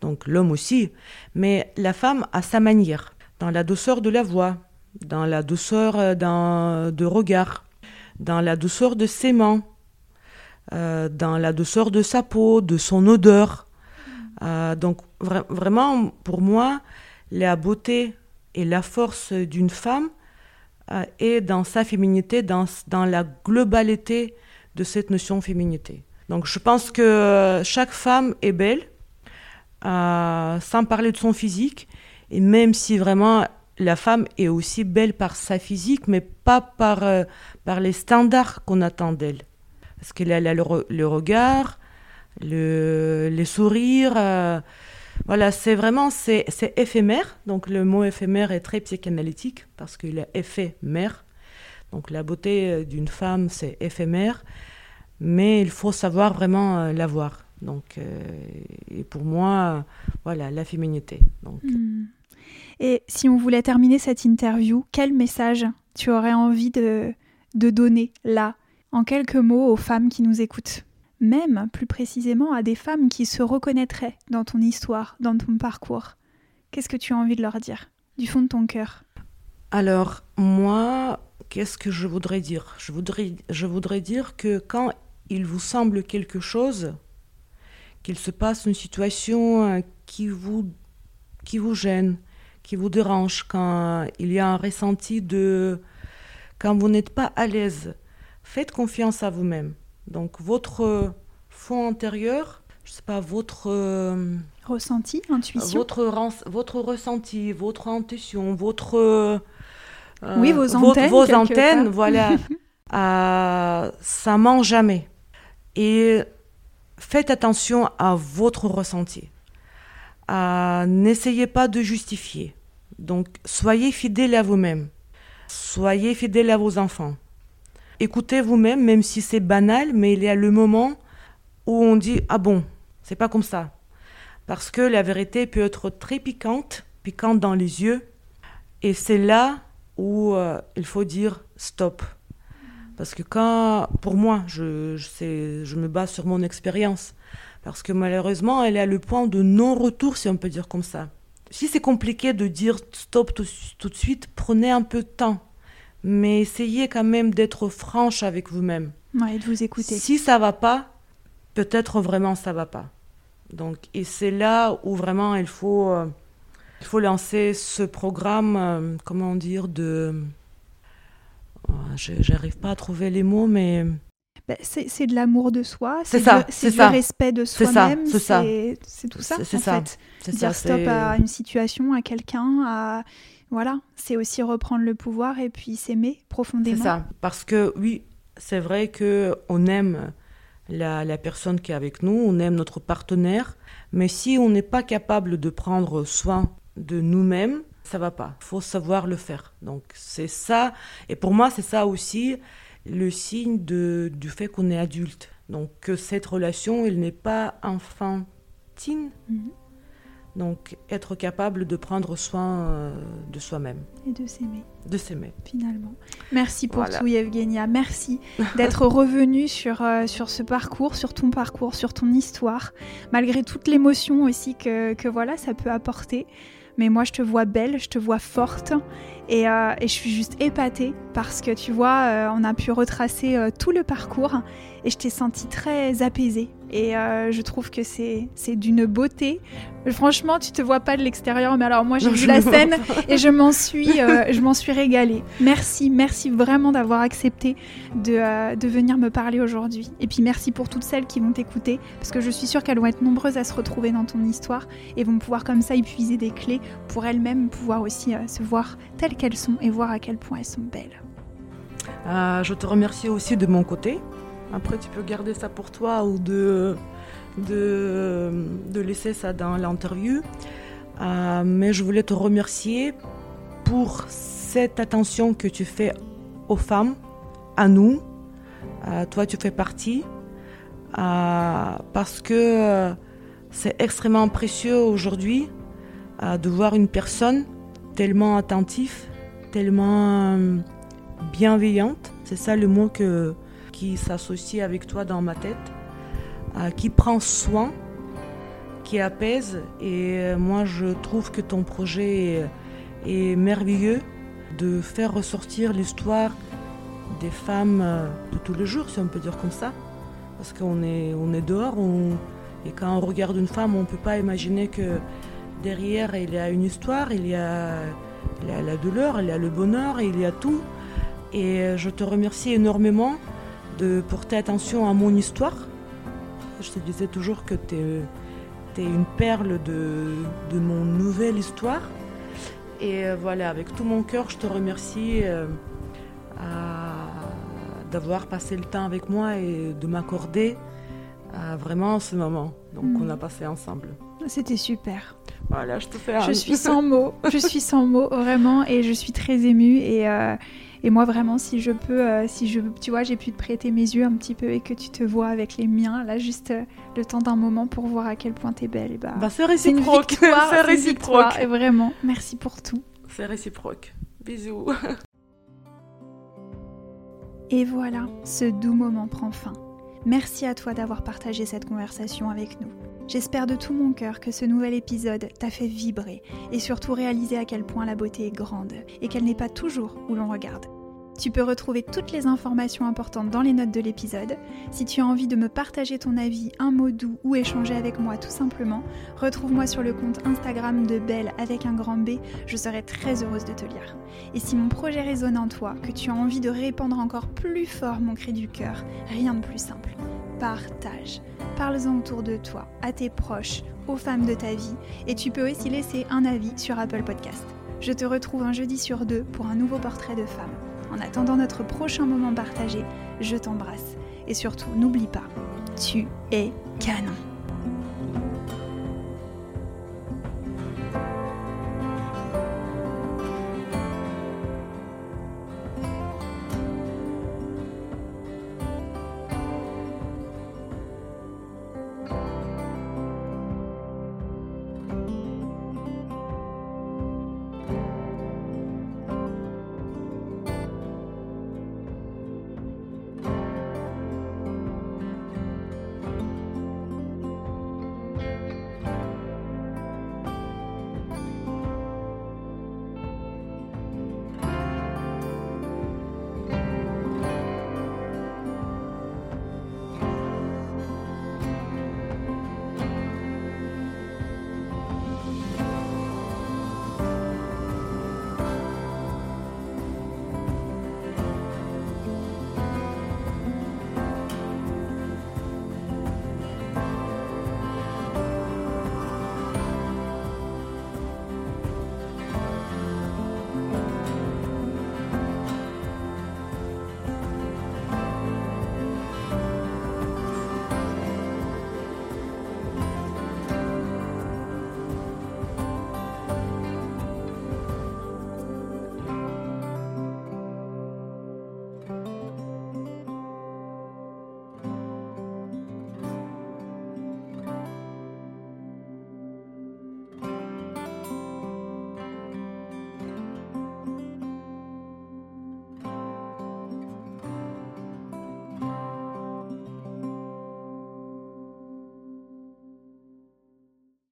donc l'homme aussi, mais la femme à sa manière, dans la douceur de la voix, dans la douceur d'un de regard, dans la douceur de ses mains, dans la douceur de sa peau, de son odeur. Donc vraiment, pour moi, la beauté et la force d'une femme est dans sa féminité, dans, dans la globalité de cette notion féminité. Donc je pense que chaque femme est belle, sans parler de son physique, et même si vraiment la femme est aussi belle par sa physique, mais pas par, euh, par les standards qu'on attend d'elle. Parce qu'elle a le, regard, le, les sourires. Euh, voilà, c'est vraiment c'est, éphémère. Donc le mot éphémère est très psychanalytique parce qu'il est éphémère. Donc la beauté euh, d'une femme, c'est éphémère. Mais il faut savoir vraiment la voir. Donc, et pour moi, voilà, la féminité. Donc, hmm. Et si on voulait terminer cette interview, quel message tu aurais envie de, de donner là, en quelques mots, aux femmes qui nous écoutent Même plus précisément à des femmes qui se reconnaîtraient dans ton histoire, dans ton parcours. Qu'est-ce que tu as envie de leur dire, du fond de ton cœur? Alors, moi, qu'est-ce que je voudrais dire? Je voudrais, je voudrais dire que quand il vous semble quelque chose, qu'il se passe une situation euh, qui vous, qui vous gêne, qui vous dérange, quand il y a un ressenti de... quand vous n'êtes pas à l'aise, faites confiance à vous-même. Donc votre fond intérieur, je sais pas, votre... Euh, ressenti, intuition Votre, votre ressenti, votre intuition, votre... Euh, oui, vos antennes. Vos, antennes, voilà. euh, *laughs* ça ment jamais. Et faites attention à votre ressenti. N'essayez pas de justifier. Donc, soyez fidèles à vous-même. Soyez fidèles à vos enfants. Écoutez vous-même, même si c'est banal, mais il y a le moment où on dit Ah bon, c'est pas comme ça. Parce que la vérité peut être très piquante, piquante dans les yeux. Et c'est là où euh, il faut dire stop. Parce que quand, pour moi, je, je, je me base sur mon expérience. Parce que malheureusement, elle est à le point de non-retour, si on peut dire comme ça si c'est compliqué de dire stop tout, de suite, prenez un peu de temps. Mais essayez quand même d'être franche avec vous-même. et de vous écouter. Si ça va pas, peut-être vraiment ça va pas. Donc, et c'est là où vraiment il faut, euh, il faut lancer ce programme, euh, comment dire, de. Euh, j'arrive pas à trouver les mots, mais bah, c'est de l'amour de soi, c'est du, respect de soi-même, c'est tout ça en ça. fait. Dire stop à une situation, à quelqu'un, à voilà, c'est aussi reprendre le pouvoir et puis s'aimer profondément. C'est ça, parce que oui, c'est vrai que on aime la, la, personne qui est avec nous, on aime notre partenaire, mais si on n'est pas capable de prendre soin de nous-mêmes, ça va pas. Il faut savoir le faire. Donc c'est ça, et pour moi c'est ça aussi le signe de, du fait qu'on est adulte. Donc que cette relation, elle n'est pas enfantine. Mhm. Donc être capable de prendre soin euh, de soi-même. Et de s'aimer. De s'aimer. Finalement. Merci pour tout Evgenia. Merci *laughs* d'être revenu sur, euh, sur ce parcours, sur ton parcours, sur ton histoire, malgré toute l'émotion aussi que, que voilà, ça peut apporter mais moi je te vois belle, je te vois forte. Et, euh, je suis juste épatée parce que tu vois, euh, on a pu retracer euh, tout le parcours. Et je t'ai sentie très apaisée et je trouve que c'est d'une beauté Franchement, tu te vois pas de l'extérieur, mais alors moi j'ai vu la scène *laughs* et je m'en suis, euh, je m'en suis régalée. Merci, merci vraiment d'avoir accepté de, euh, de, venir me parler aujourd'hui. Et puis merci pour toutes celles qui vont t'écouter, parce que je suis sûre qu'elles vont être nombreuses à se retrouver dans ton histoire et vont pouvoir comme ça épuiser des clés pour elles-mêmes pouvoir aussi euh, se voir telles qu'elles sont et voir à quel point elles sont belles. je te remercie aussi de mon côté. Après, tu peux garder ça pour toi ou de de, laisser ça dans l'interview. Euh, mais je voulais te remercier pour cette attention que tu fais aux femmes, à nous. Euh, toi, tu fais partie. Euh, parce que c'est extrêmement précieux aujourd'hui de voir une personne tellement attentive, tellement bienveillante. C'est ça le mot que, qui s'associe avec toi dans ma tête. Euh, qui prend soin, qui apaise. Et euh, moi, je trouve que ton projet est, merveilleux de faire ressortir l'histoire des femmes euh, de tous les jours, si on peut dire comme ça. Parce qu'on est, on est dehors, Et quand on regarde une femme, on ne peut pas imaginer que derrière, il y a une histoire, il y a, la douleur, il y a le bonheur, il y a tout. Et je te remercie énormément de porter attention à mon histoire. Je te disais toujours que tu es, une perle de, de, mon nouvelle histoire. Et euh, voilà, avec tout mon cœur, je te remercie euh, d'avoir passé le temps avec moi et de m'accorder vraiment ce moment donc mm. on a passé ensemble. C'était super. Voilà, je te fais un... Je suis sans mots, je suis sans mots vraiment et je suis très émue et, euh, et moi vraiment si je peux, euh, si je, tu vois, j'ai pu te prêter mes yeux un petit peu et que tu te vois avec les miens, là juste euh, le temps d'un moment pour voir à quel point t'es belle. Et bah, bah c'est réciproque, *laughs* c'est réciproque. Et vraiment, merci pour tout. C'est réciproque. Bisous. *laughs* Et voilà, ce doux moment prend fin. Merci à toi d'avoir partagé cette conversation avec nous. J'espère de tout mon cœur que ce nouvel épisode t'a fait vibrer et surtout réaliser à quel point la beauté est grande et qu'elle n'est pas toujours où l'on regarde. Tu peux retrouver toutes les informations importantes dans les notes de l'épisode. Si tu as envie de me partager ton avis, un mot doux ou échanger avec moi tout simplement, retrouve-moi sur le compte Instagram de Belle avec un grand B, je serai très heureuse de te lire. Et si mon projet résonne en toi, que tu as envie de répandre encore plus fort mon cri du cœur, rien de plus simple. Partage. Parle-en autour de toi, à tes proches, aux femmes de ta vie, et tu peux aussi laisser un avis sur Apple Podcast. Je te retrouve un jeudi sur deux pour un nouveau portrait de femme. En attendant notre prochain moment partagé, je t'embrasse. Et surtout, n'oublie pas, tu es canon.